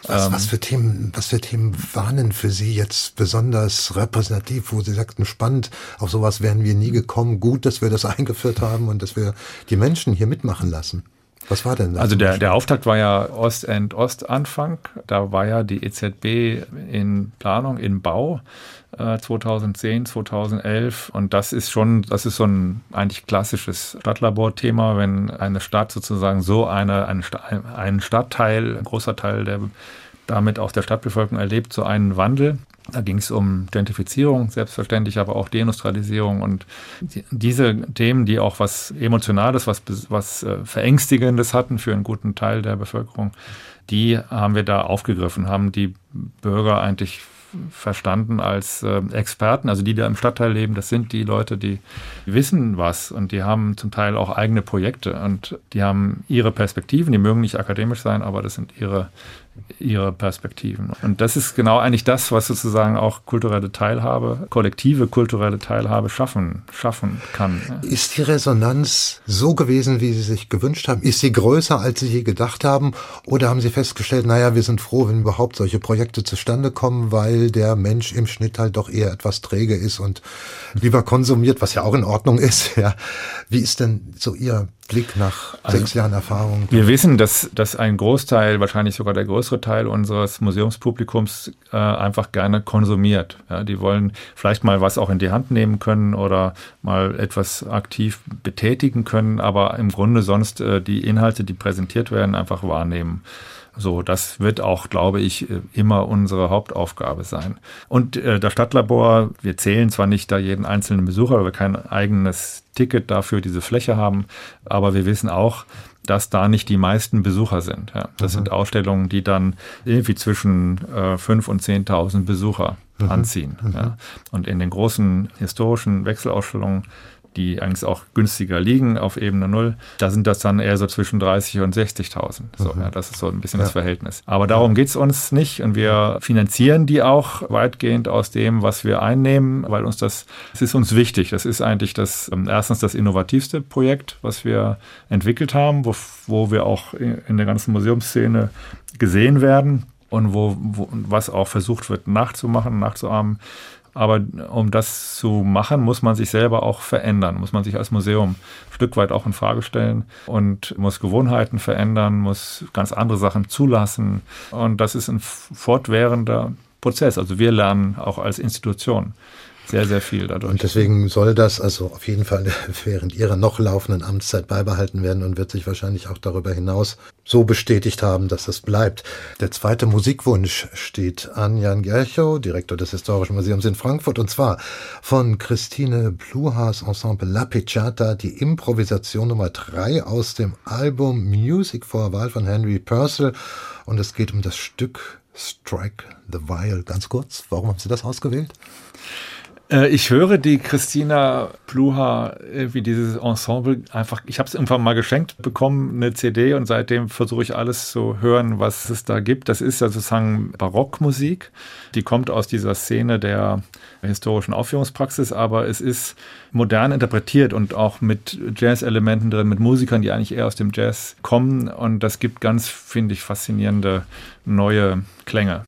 Was, was, ähm. für Themen, was für Themen waren denn für Sie jetzt besonders repräsentativ, wo Sie sagten, spannend, auf sowas wären wir nie gekommen, gut, dass wir das eingeführt haben und dass wir die Menschen hier mitmachen lassen? Was war denn das? Also der, der Auftakt war ja Ost-End-Ost-Anfang. Da war ja die EZB in Planung, in Bau äh, 2010, 2011. Und das ist schon, das ist so ein eigentlich klassisches Stadtlabor-Thema, wenn eine Stadt sozusagen so eine, eine, einen Stadtteil, ein großer Teil der damit auch der Stadtbevölkerung erlebt, so einen Wandel. Da ging es um Gentrifizierung, selbstverständlich, aber auch Deindustrialisierung und die, diese Themen, die auch was Emotionales, was, was äh, Verängstigendes hatten für einen guten Teil der Bevölkerung, die haben wir da aufgegriffen, haben die Bürger eigentlich verstanden als äh, Experten, also die, die da im Stadtteil leben, das sind die Leute, die wissen was. Und die haben zum Teil auch eigene Projekte und die haben ihre Perspektiven, die mögen nicht akademisch sein, aber das sind ihre ihre Perspektiven. Und das ist genau eigentlich das, was sozusagen auch kulturelle Teilhabe, kollektive kulturelle Teilhabe schaffen, schaffen kann. Ist die Resonanz so gewesen, wie Sie sich gewünscht haben? Ist sie größer, als Sie je gedacht haben? Oder haben Sie festgestellt, naja, wir sind froh, wenn überhaupt solche Projekte zustande kommen, weil der Mensch im Schnitt halt doch eher etwas träge ist und lieber konsumiert, was ja auch in Ordnung ist. Ja. Wie ist denn so Ihr Blick nach also, sechs Jahren Erfahrung? Wir wissen, dass, dass ein Großteil, wahrscheinlich sogar der größere Teil unseres Museumspublikums äh, einfach gerne konsumiert. Ja, die wollen vielleicht mal was auch in die Hand nehmen können oder mal etwas aktiv betätigen können, aber im Grunde sonst äh, die Inhalte, die präsentiert werden, einfach wahrnehmen. So, das wird auch, glaube ich, immer unsere Hauptaufgabe sein. Und äh, das Stadtlabor, wir zählen zwar nicht da jeden einzelnen Besucher, weil wir kein eigenes Ticket dafür diese Fläche haben, aber wir wissen auch, dass da nicht die meisten Besucher sind. Ja. Das mhm. sind Ausstellungen, die dann irgendwie zwischen äh, 5.000 und 10.000 Besucher mhm. anziehen. Mhm. Ja. Und in den großen historischen Wechselausstellungen die eigentlich auch günstiger liegen auf Ebene Null, da sind das dann eher so zwischen 30 und 60.000. So, mhm. ja, das ist so ein bisschen ja. das Verhältnis. Aber darum geht es uns nicht und wir finanzieren die auch weitgehend aus dem, was wir einnehmen, weil uns das, das ist uns wichtig. Das ist eigentlich das, ähm, erstens das innovativste Projekt, was wir entwickelt haben, wo, wo wir auch in der ganzen Museumsszene gesehen werden und wo, wo was auch versucht wird nachzumachen, nachzuahmen. Aber um das zu machen, muss man sich selber auch verändern, muss man sich als Museum ein Stück weit auch in Frage stellen und muss Gewohnheiten verändern, muss ganz andere Sachen zulassen. Und das ist ein fortwährender Prozess. Also wir lernen auch als Institution sehr, sehr viel dadurch. Und deswegen soll das also auf jeden Fall während ihrer noch laufenden Amtszeit beibehalten werden und wird sich wahrscheinlich auch darüber hinaus so bestätigt haben, dass es bleibt. Der zweite Musikwunsch steht an Jan Gerchow, Direktor des Historischen Museums in Frankfurt, und zwar von Christine Pluhas Ensemble La Picciata, die Improvisation Nummer drei aus dem Album Music for a Wahl von Henry Purcell. Und es geht um das Stück Strike the Viol. Ganz kurz, warum haben Sie das ausgewählt? Äh, ich höre die Christina Pluha, wie dieses Ensemble, einfach, ich habe es irgendwann mal geschenkt bekommen, eine CD und seitdem versuche ich alles zu hören, was es da gibt. Das ist ja sozusagen Barockmusik, die kommt aus dieser Szene der historischen Aufführungspraxis, aber es ist modern interpretiert und auch mit Jazz-Elementen drin, mit Musikern, die eigentlich eher aus dem Jazz kommen und das gibt ganz, finde ich, faszinierende neue Klänge.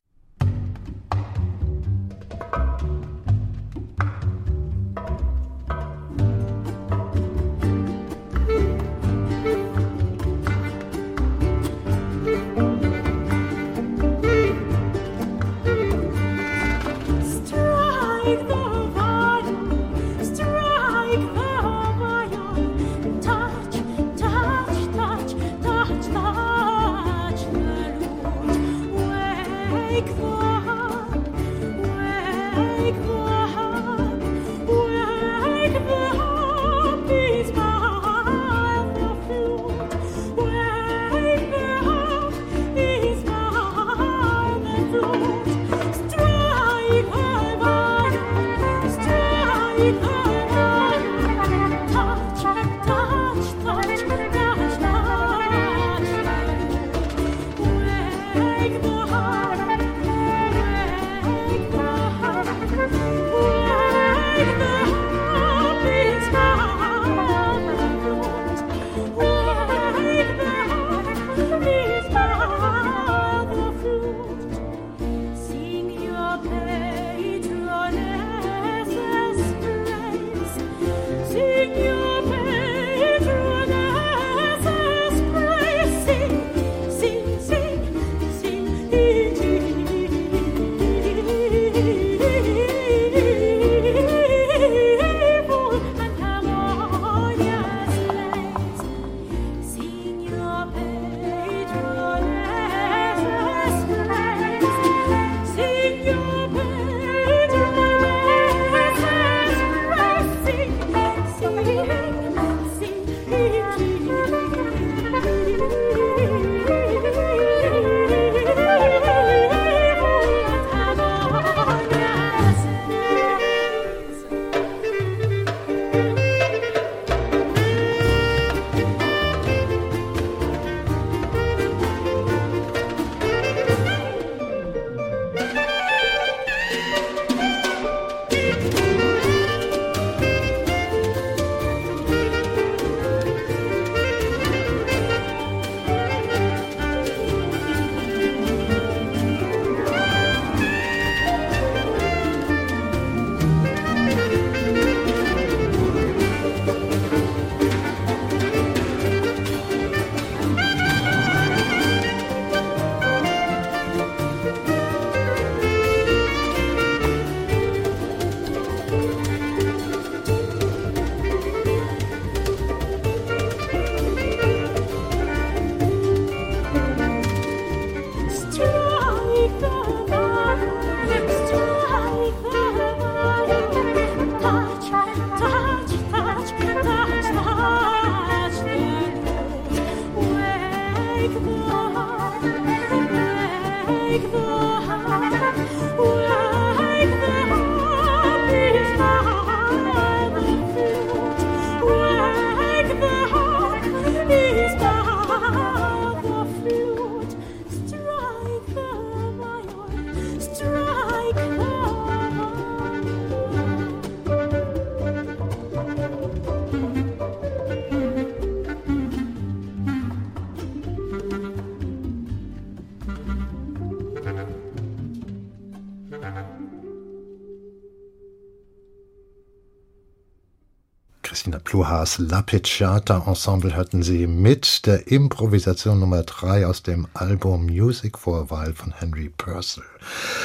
Pluhas Lapicciata Ensemble hatten sie mit der Improvisation Nummer 3 aus dem Album Music for a While von Henry Purcell.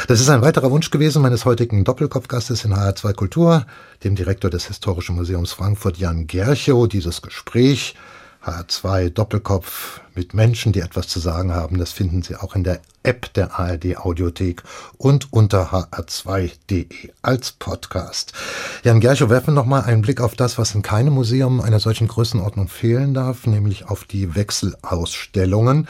Das ist ein weiterer Wunsch gewesen meines heutigen Doppelkopfgastes in HR2 Kultur, dem Direktor des Historischen Museums Frankfurt Jan Gerchow. Dieses Gespräch H2 Doppelkopf mit Menschen, die etwas zu sagen haben. Das finden Sie auch in der App der ARD Audiothek und unter hr2.de als Podcast. Jan Gerchow, werfen noch mal einen Blick auf das, was in keinem Museum einer solchen Größenordnung fehlen darf, nämlich auf die Wechselausstellungen.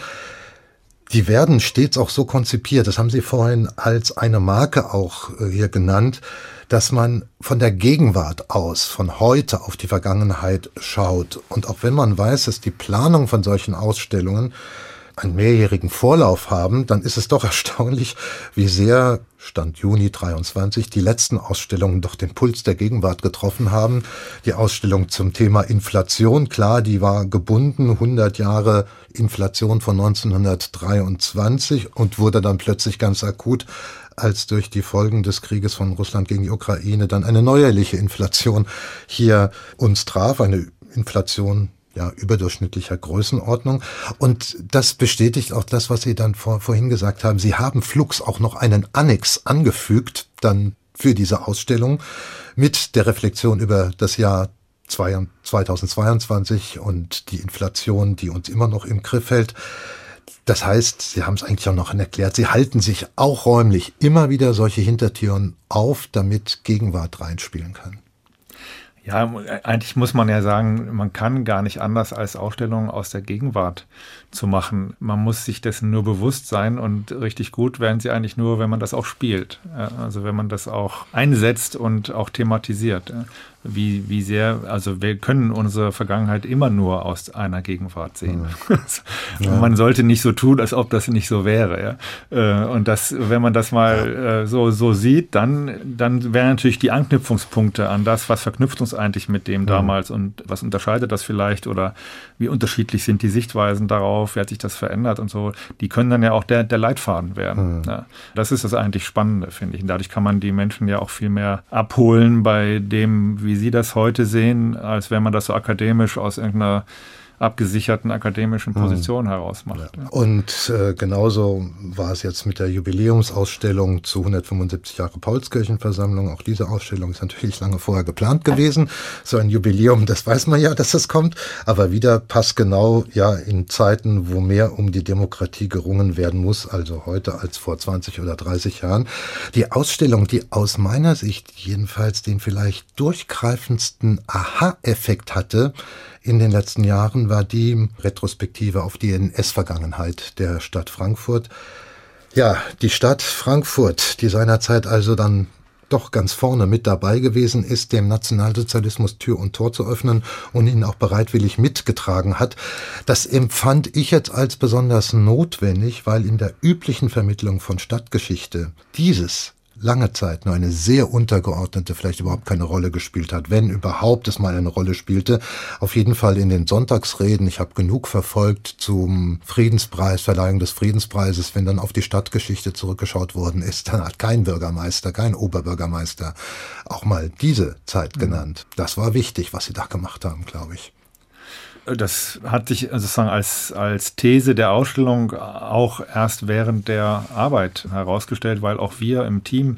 Die werden stets auch so konzipiert, das haben Sie vorhin als eine Marke auch äh, hier genannt, dass man von der Gegenwart aus, von heute auf die Vergangenheit schaut. Und auch wenn man weiß, dass die Planung von solchen Ausstellungen einen mehrjährigen Vorlauf haben, dann ist es doch erstaunlich, wie sehr Stand Juni 23 die letzten Ausstellungen doch den Puls der Gegenwart getroffen haben. Die Ausstellung zum Thema Inflation, klar, die war gebunden, 100 Jahre Inflation von 1923 und wurde dann plötzlich ganz akut als durch die Folgen des Krieges von Russland gegen die Ukraine dann eine neuerliche Inflation hier uns traf, eine Inflation ja, überdurchschnittlicher Größenordnung. Und das bestätigt auch das, was Sie dann vor, vorhin gesagt haben. Sie haben Flux auch noch einen Annex angefügt, dann für diese Ausstellung mit der Reflexion über das Jahr 2022 und die Inflation, die uns immer noch im Griff hält. Das heißt, Sie haben es eigentlich auch noch erklärt, Sie halten sich auch räumlich immer wieder solche Hintertüren auf, damit Gegenwart reinspielen kann. Ja, eigentlich muss man ja sagen, man kann gar nicht anders als Ausstellungen aus der Gegenwart zu machen. Man muss sich dessen nur bewusst sein und richtig gut werden sie eigentlich nur, wenn man das auch spielt. Also wenn man das auch einsetzt und auch thematisiert wie, wie sehr, also wir können unsere Vergangenheit immer nur aus einer Gegenwart sehen. Ja. Man sollte nicht so tun, als ob das nicht so wäre. Ja? Äh, und das, wenn man das mal. Äh, so, so sieht, dann, dann wären natürlich die Anknüpfungspunkte an das, was verknüpft uns eigentlich mit dem damals und was unterscheidet das vielleicht oder wie unterschiedlich sind die Sichtweisen darauf, wie hat sich das verändert und so, die können dann ja auch der, der Leitfaden werden. Ja. Das ist das eigentlich Spannende, finde ich. Und dadurch kann man die Menschen ja auch viel mehr abholen bei dem, wie Sie das heute sehen, als wenn man das so akademisch aus irgendeiner abgesicherten akademischen hm. Position mhm. heraus macht. Ja. Und äh, genauso war es jetzt mit der Jubiläumsausstellung zu 175 Jahre Paulskirchenversammlung. Auch diese Ausstellung ist natürlich lange vorher geplant gewesen. So ein Jubiläum, das weiß man ja, dass das kommt. Aber wieder passt genau ja in Zeiten, wo mehr um die Demokratie gerungen werden muss, also heute als vor 20 oder 30 Jahren. Die Ausstellung, die aus meiner Sicht jedenfalls den vielleicht durchgreifendsten Aha-Effekt hatte, in den letzten Jahren war die Retrospektive auf die NS-Vergangenheit der Stadt Frankfurt. Ja, die Stadt Frankfurt, die seinerzeit also dann doch ganz vorne mit dabei gewesen ist, dem Nationalsozialismus Tür und Tor zu öffnen und ihn auch bereitwillig mitgetragen hat. Das empfand ich jetzt als besonders notwendig, weil in der üblichen Vermittlung von Stadtgeschichte dieses lange Zeit nur eine sehr untergeordnete, vielleicht überhaupt keine Rolle gespielt hat, wenn überhaupt es mal eine Rolle spielte. Auf jeden Fall in den Sonntagsreden. Ich habe genug verfolgt zum Friedenspreis, Verleihung des Friedenspreises, wenn dann auf die Stadtgeschichte zurückgeschaut worden ist, dann hat kein Bürgermeister, kein Oberbürgermeister auch mal diese Zeit genannt. Das war wichtig, was sie da gemacht haben, glaube ich. Das hat sich sozusagen als, als These der Ausstellung auch erst während der Arbeit herausgestellt, weil auch wir im Team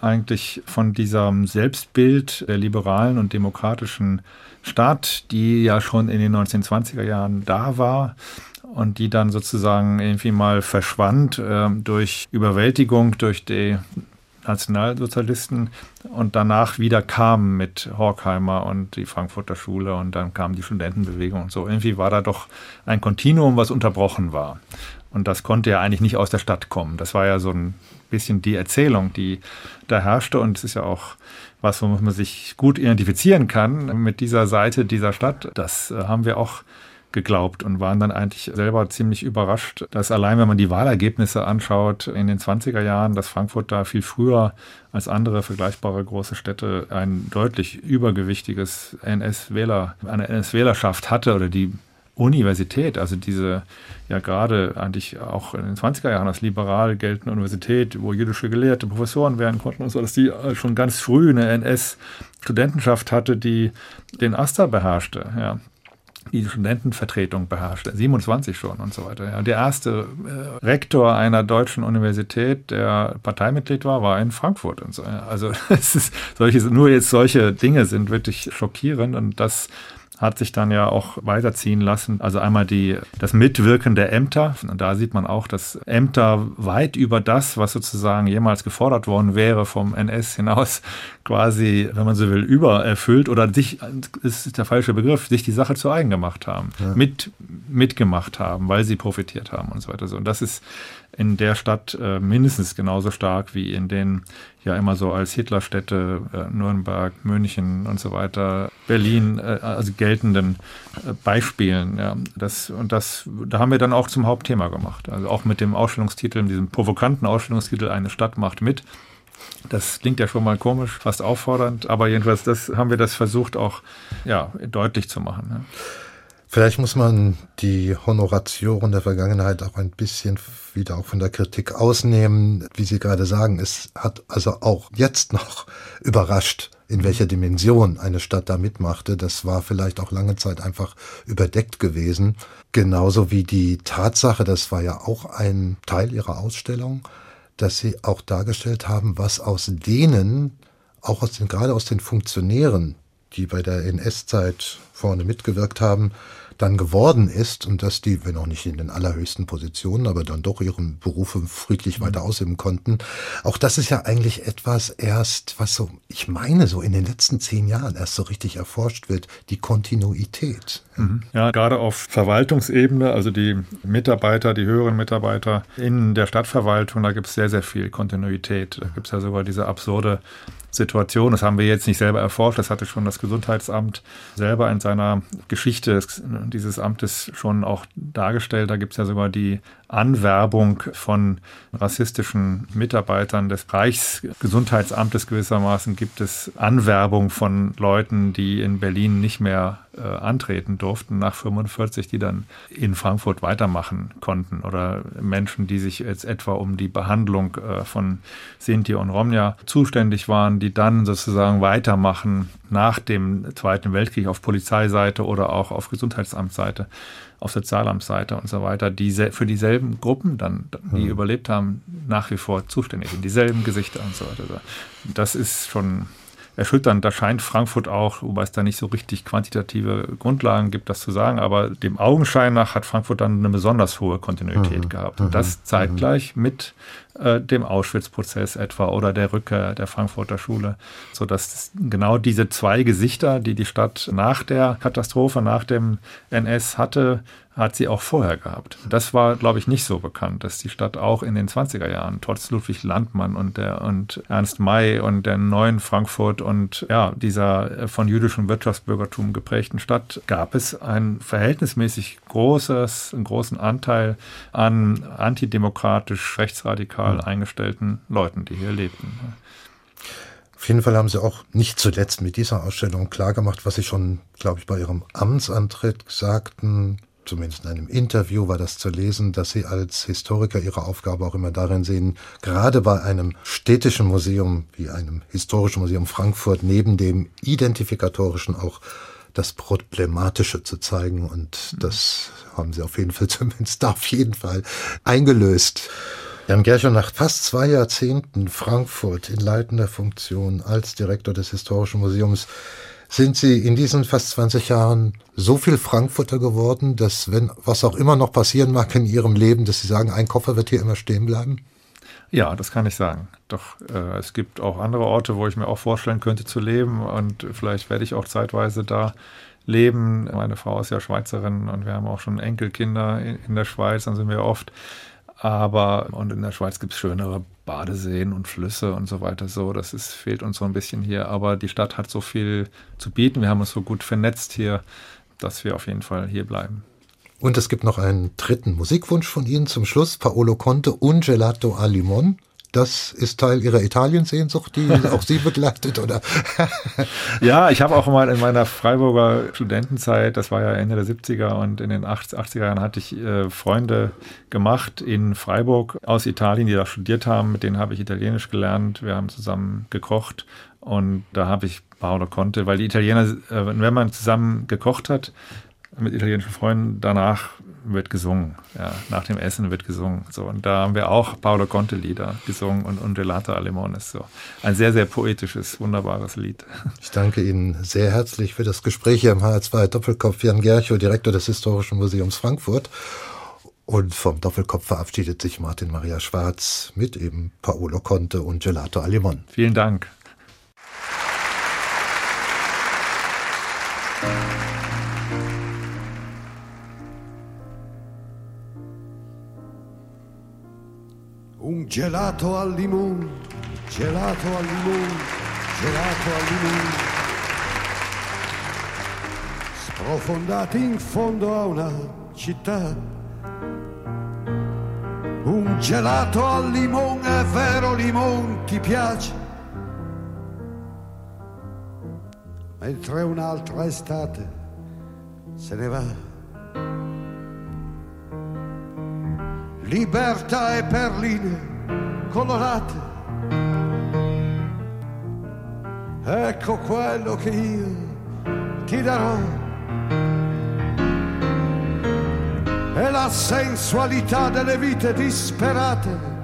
eigentlich von diesem Selbstbild der liberalen und demokratischen Stadt, die ja schon in den 1920er Jahren da war, und die dann sozusagen irgendwie mal verschwand äh, durch Überwältigung durch die Nationalsozialisten und danach wieder kamen mit Horkheimer und die Frankfurter Schule und dann kam die Studentenbewegung und so. Irgendwie war da doch ein Kontinuum, was unterbrochen war. Und das konnte ja eigentlich nicht aus der Stadt kommen. Das war ja so ein bisschen die Erzählung, die da herrschte. Und es ist ja auch was, womit man sich gut identifizieren kann mit dieser Seite dieser Stadt. Das äh, haben wir auch geglaubt und waren dann eigentlich selber ziemlich überrascht, dass allein, wenn man die Wahlergebnisse anschaut in den 20er Jahren, dass Frankfurt da viel früher als andere vergleichbare große Städte ein deutlich übergewichtiges NS-Wähler, eine NS-Wählerschaft hatte oder die Universität, also diese ja gerade eigentlich auch in den 20er Jahren als liberal geltende Universität, wo jüdische Gelehrte Professoren werden konnten und so, dass die schon ganz früh eine NS-Studentenschaft hatte, die den Aster beherrschte. Ja die Studentenvertretung beherrschte, 27 schon und so weiter. Ja. Der erste äh, Rektor einer deutschen Universität, der Parteimitglied war, war in Frankfurt und so. Ja. Also es ist solche, nur jetzt solche Dinge sind wirklich schockierend und das hat sich dann ja auch weiterziehen lassen. Also einmal die, das Mitwirken der Ämter. Und da sieht man auch, dass Ämter weit über das, was sozusagen jemals gefordert worden wäre, vom NS hinaus quasi, wenn man so will, übererfüllt oder sich, ist der falsche Begriff, sich die Sache zu eigen gemacht haben. Ja. Mit mitgemacht haben, weil sie profitiert haben und so weiter. Und das ist in der Stadt äh, mindestens genauso stark wie in den ja immer so als Hitlerstädte äh, Nürnberg, München und so weiter, Berlin, äh, also geltenden äh, Beispielen. Ja. Das, und das, da haben wir dann auch zum Hauptthema gemacht. Also auch mit dem Ausstellungstitel, diesem provokanten Ausstellungstitel Eine Stadt macht mit. Das klingt ja schon mal komisch, fast auffordernd, aber jedenfalls das haben wir das versucht auch ja, deutlich zu machen. Ja. Vielleicht muss man die Honoratioren der Vergangenheit auch ein bisschen wieder auch von der Kritik ausnehmen. Wie Sie gerade sagen, es hat also auch jetzt noch überrascht, in welcher Dimension eine Stadt da mitmachte. Das war vielleicht auch lange Zeit einfach überdeckt gewesen. Genauso wie die Tatsache, das war ja auch ein Teil Ihrer Ausstellung, dass Sie auch dargestellt haben, was aus denen, auch aus den, gerade aus den Funktionären, die bei der NS-Zeit vorne mitgewirkt haben, dann geworden ist und dass die, wenn auch nicht in den allerhöchsten Positionen, aber dann doch ihren Berufe friedlich weiter mhm. ausüben konnten. Auch das ist ja eigentlich etwas erst, was so, ich meine, so in den letzten zehn Jahren erst so richtig erforscht wird, die Kontinuität. Mhm. Ja, gerade auf Verwaltungsebene, also die Mitarbeiter, die höheren Mitarbeiter in der Stadtverwaltung, da gibt es sehr, sehr viel Kontinuität. Da gibt es ja sogar diese absurde Situation. Das haben wir jetzt nicht selber erforscht, das hatte schon das Gesundheitsamt selber in seiner Geschichte dieses Amtes schon auch dargestellt. Da gibt es ja sogar die Anwerbung von rassistischen Mitarbeitern des Reichsgesundheitsamtes gewissermaßen gibt es Anwerbung von Leuten, die in Berlin nicht mehr äh, antreten durften nach 45, die dann in Frankfurt weitermachen konnten. Oder Menschen, die sich jetzt etwa um die Behandlung äh, von Sinti und Romja zuständig waren, die dann sozusagen weitermachen nach dem Zweiten Weltkrieg auf Polizeiseite oder auch auf Gesundheitsamtsseite auf Sozialamtsseite und so weiter, die für dieselben Gruppen dann, die mhm. überlebt haben, nach wie vor zuständig sind, dieselben Gesichter und so weiter. Das ist schon erschütternd. Da scheint Frankfurt auch, wobei es da nicht so richtig quantitative Grundlagen gibt, das zu sagen, aber dem Augenschein nach hat Frankfurt dann eine besonders hohe Kontinuität mhm. gehabt. Und das mhm. zeitgleich mhm. mit äh, dem Auschwitz-Prozess etwa oder der Rückkehr der Frankfurter Schule, sodass genau diese zwei Gesichter, die die Stadt nach der Katastrophe, nach dem NS hatte, hat sie auch vorher gehabt. Das war, glaube ich, nicht so bekannt, dass die Stadt auch in den 20er Jahren, trotz Ludwig Landmann und, der, und Ernst May und der neuen Frankfurt und ja, dieser äh, von jüdischem Wirtschaftsbürgertum geprägten Stadt, gab es ein verhältnismäßig großes, einen großen Anteil an antidemokratisch, rechtsradikal eingestellten Leuten, die hier lebten. Auf jeden Fall haben Sie auch nicht zuletzt mit dieser Ausstellung klargemacht, was Sie schon, glaube ich, bei Ihrem Amtsantritt sagten, zumindest in einem Interview war das zu lesen, dass Sie als Historiker Ihre Aufgabe auch immer darin sehen, gerade bei einem städtischen Museum wie einem historischen Museum Frankfurt neben dem identifikatorischen auch das Problematische zu zeigen. Und mhm. das haben Sie auf jeden Fall zumindest da auf jeden Fall eingelöst. Jan Gercher, nach fast zwei Jahrzehnten Frankfurt in leitender Funktion als Direktor des Historischen Museums sind Sie in diesen fast 20 Jahren so viel Frankfurter geworden, dass wenn was auch immer noch passieren mag in Ihrem Leben, dass Sie sagen, ein Koffer wird hier immer stehen bleiben? Ja, das kann ich sagen. Doch äh, es gibt auch andere Orte, wo ich mir auch vorstellen könnte zu leben und vielleicht werde ich auch zeitweise da leben. Meine Frau ist ja Schweizerin und wir haben auch schon Enkelkinder in, der Schweiz, dann sind wir oft. Aber, und in der Schweiz gibt es schönere Badeseen und Flüsse und so weiter. So, das ist, fehlt uns so ein bisschen hier. Aber die Stadt hat so viel zu bieten. Wir haben uns so gut vernetzt hier, dass wir auf jeden Fall hier bleiben. Und es gibt noch einen dritten Musikwunsch von Ihnen zum Schluss, Paolo Conte und Gelato a Limon. Das ist Teil Ihrer Italiensehnsucht, die auch Sie begleitet, oder? ja, ich habe auch mal in meiner Freiburger Studentenzeit, das war ja Ende der 70er und in den 80er Jahren hatte ich äh, Freunde gemacht in Freiburg aus Italien, die da studiert haben. Mit denen habe ich Italienisch gelernt. Wir haben zusammen gekocht und da habe ich Paolo Conte, weil die Italiener, äh, wenn man zusammen gekocht hat, mit italienischen Freunden, danach wird gesungen. Ja, nach dem Essen wird gesungen. So, und da haben wir auch Paolo Conte-Lieder gesungen und, und Gelato Alemone ist so. Ein sehr, sehr poetisches, wunderbares Lied. Ich danke Ihnen sehr herzlich für das Gespräch hier im HR2 Doppelkopf. Jan Gerchow, Direktor des Historischen Museums Frankfurt. Und vom Doppelkopf verabschiedet sich Martin Maria Schwarz mit eben Paolo Conte und Gelato Alemon. Vielen Dank. Gelato al limone, gelato al limone, gelato al limone. Sprofondati in fondo a una città. Un gelato al limone, è vero limone, ti piace? Mentre un'altra estate se ne va. libertà e perline colorate. Ecco quello che io ti darò. È la sensualità delle vite disperate.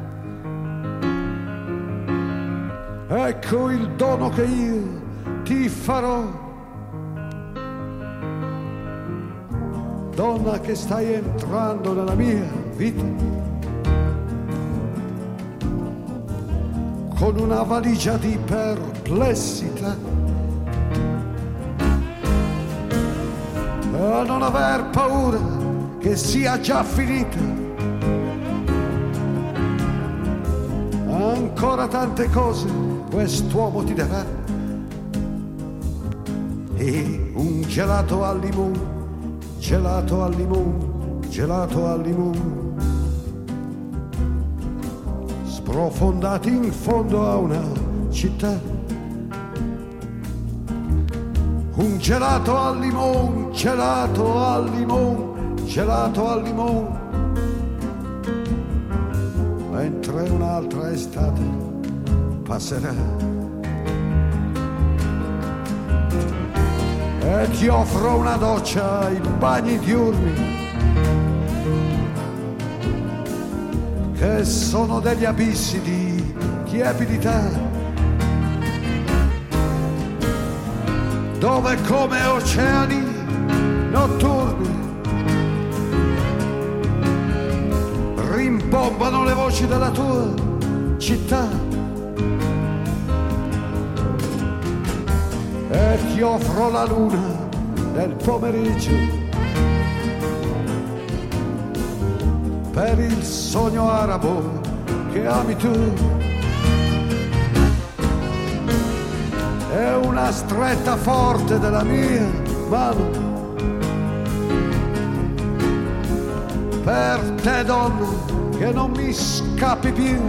Ecco il dono che io ti farò. Donna che stai entrando nella mia vita. Con una valigia di perplessità. A non aver paura che sia già finita. Ancora tante cose quest'uomo ti darà. E un gelato al limone, gelato al limone, gelato al limone sprofondati in fondo a una città. Un gelato al limone, gelato al limone, gelato al limone. Mentre un'altra estate passerà. E ti offro una doccia ai bagni diurni che sono degli abissi di tiepidità, dove come oceani notturni rimbombano le voci della tua città. E ti offro la luna del pomeriggio per il sogno arabo che ami tu. È una stretta forte della mia mano. Per te donna che non mi scappi più.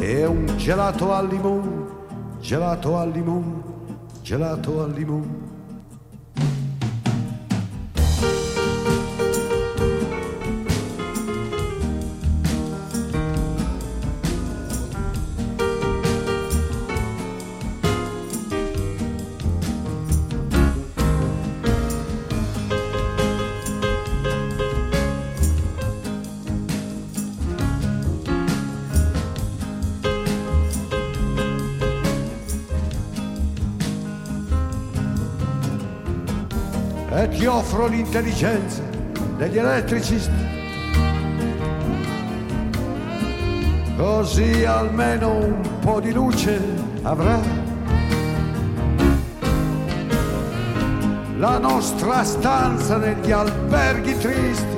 È un gelato al limone, gelato al limone, gelato al limone ti offro l'intelligenza degli elettricisti. Così almeno un po' di luce avrà. La nostra stanza negli alberghi tristi,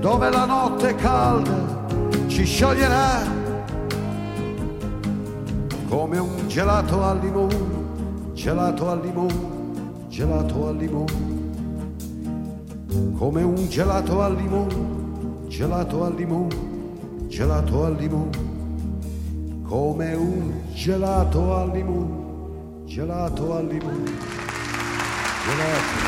dove la notte calda ci scioglierà come un gelato al limone gelato al limone, gelato al limone, come un gelato al limone, gelato al limone, gelato al limone, come un gelato al limone, gelato al limone, gelato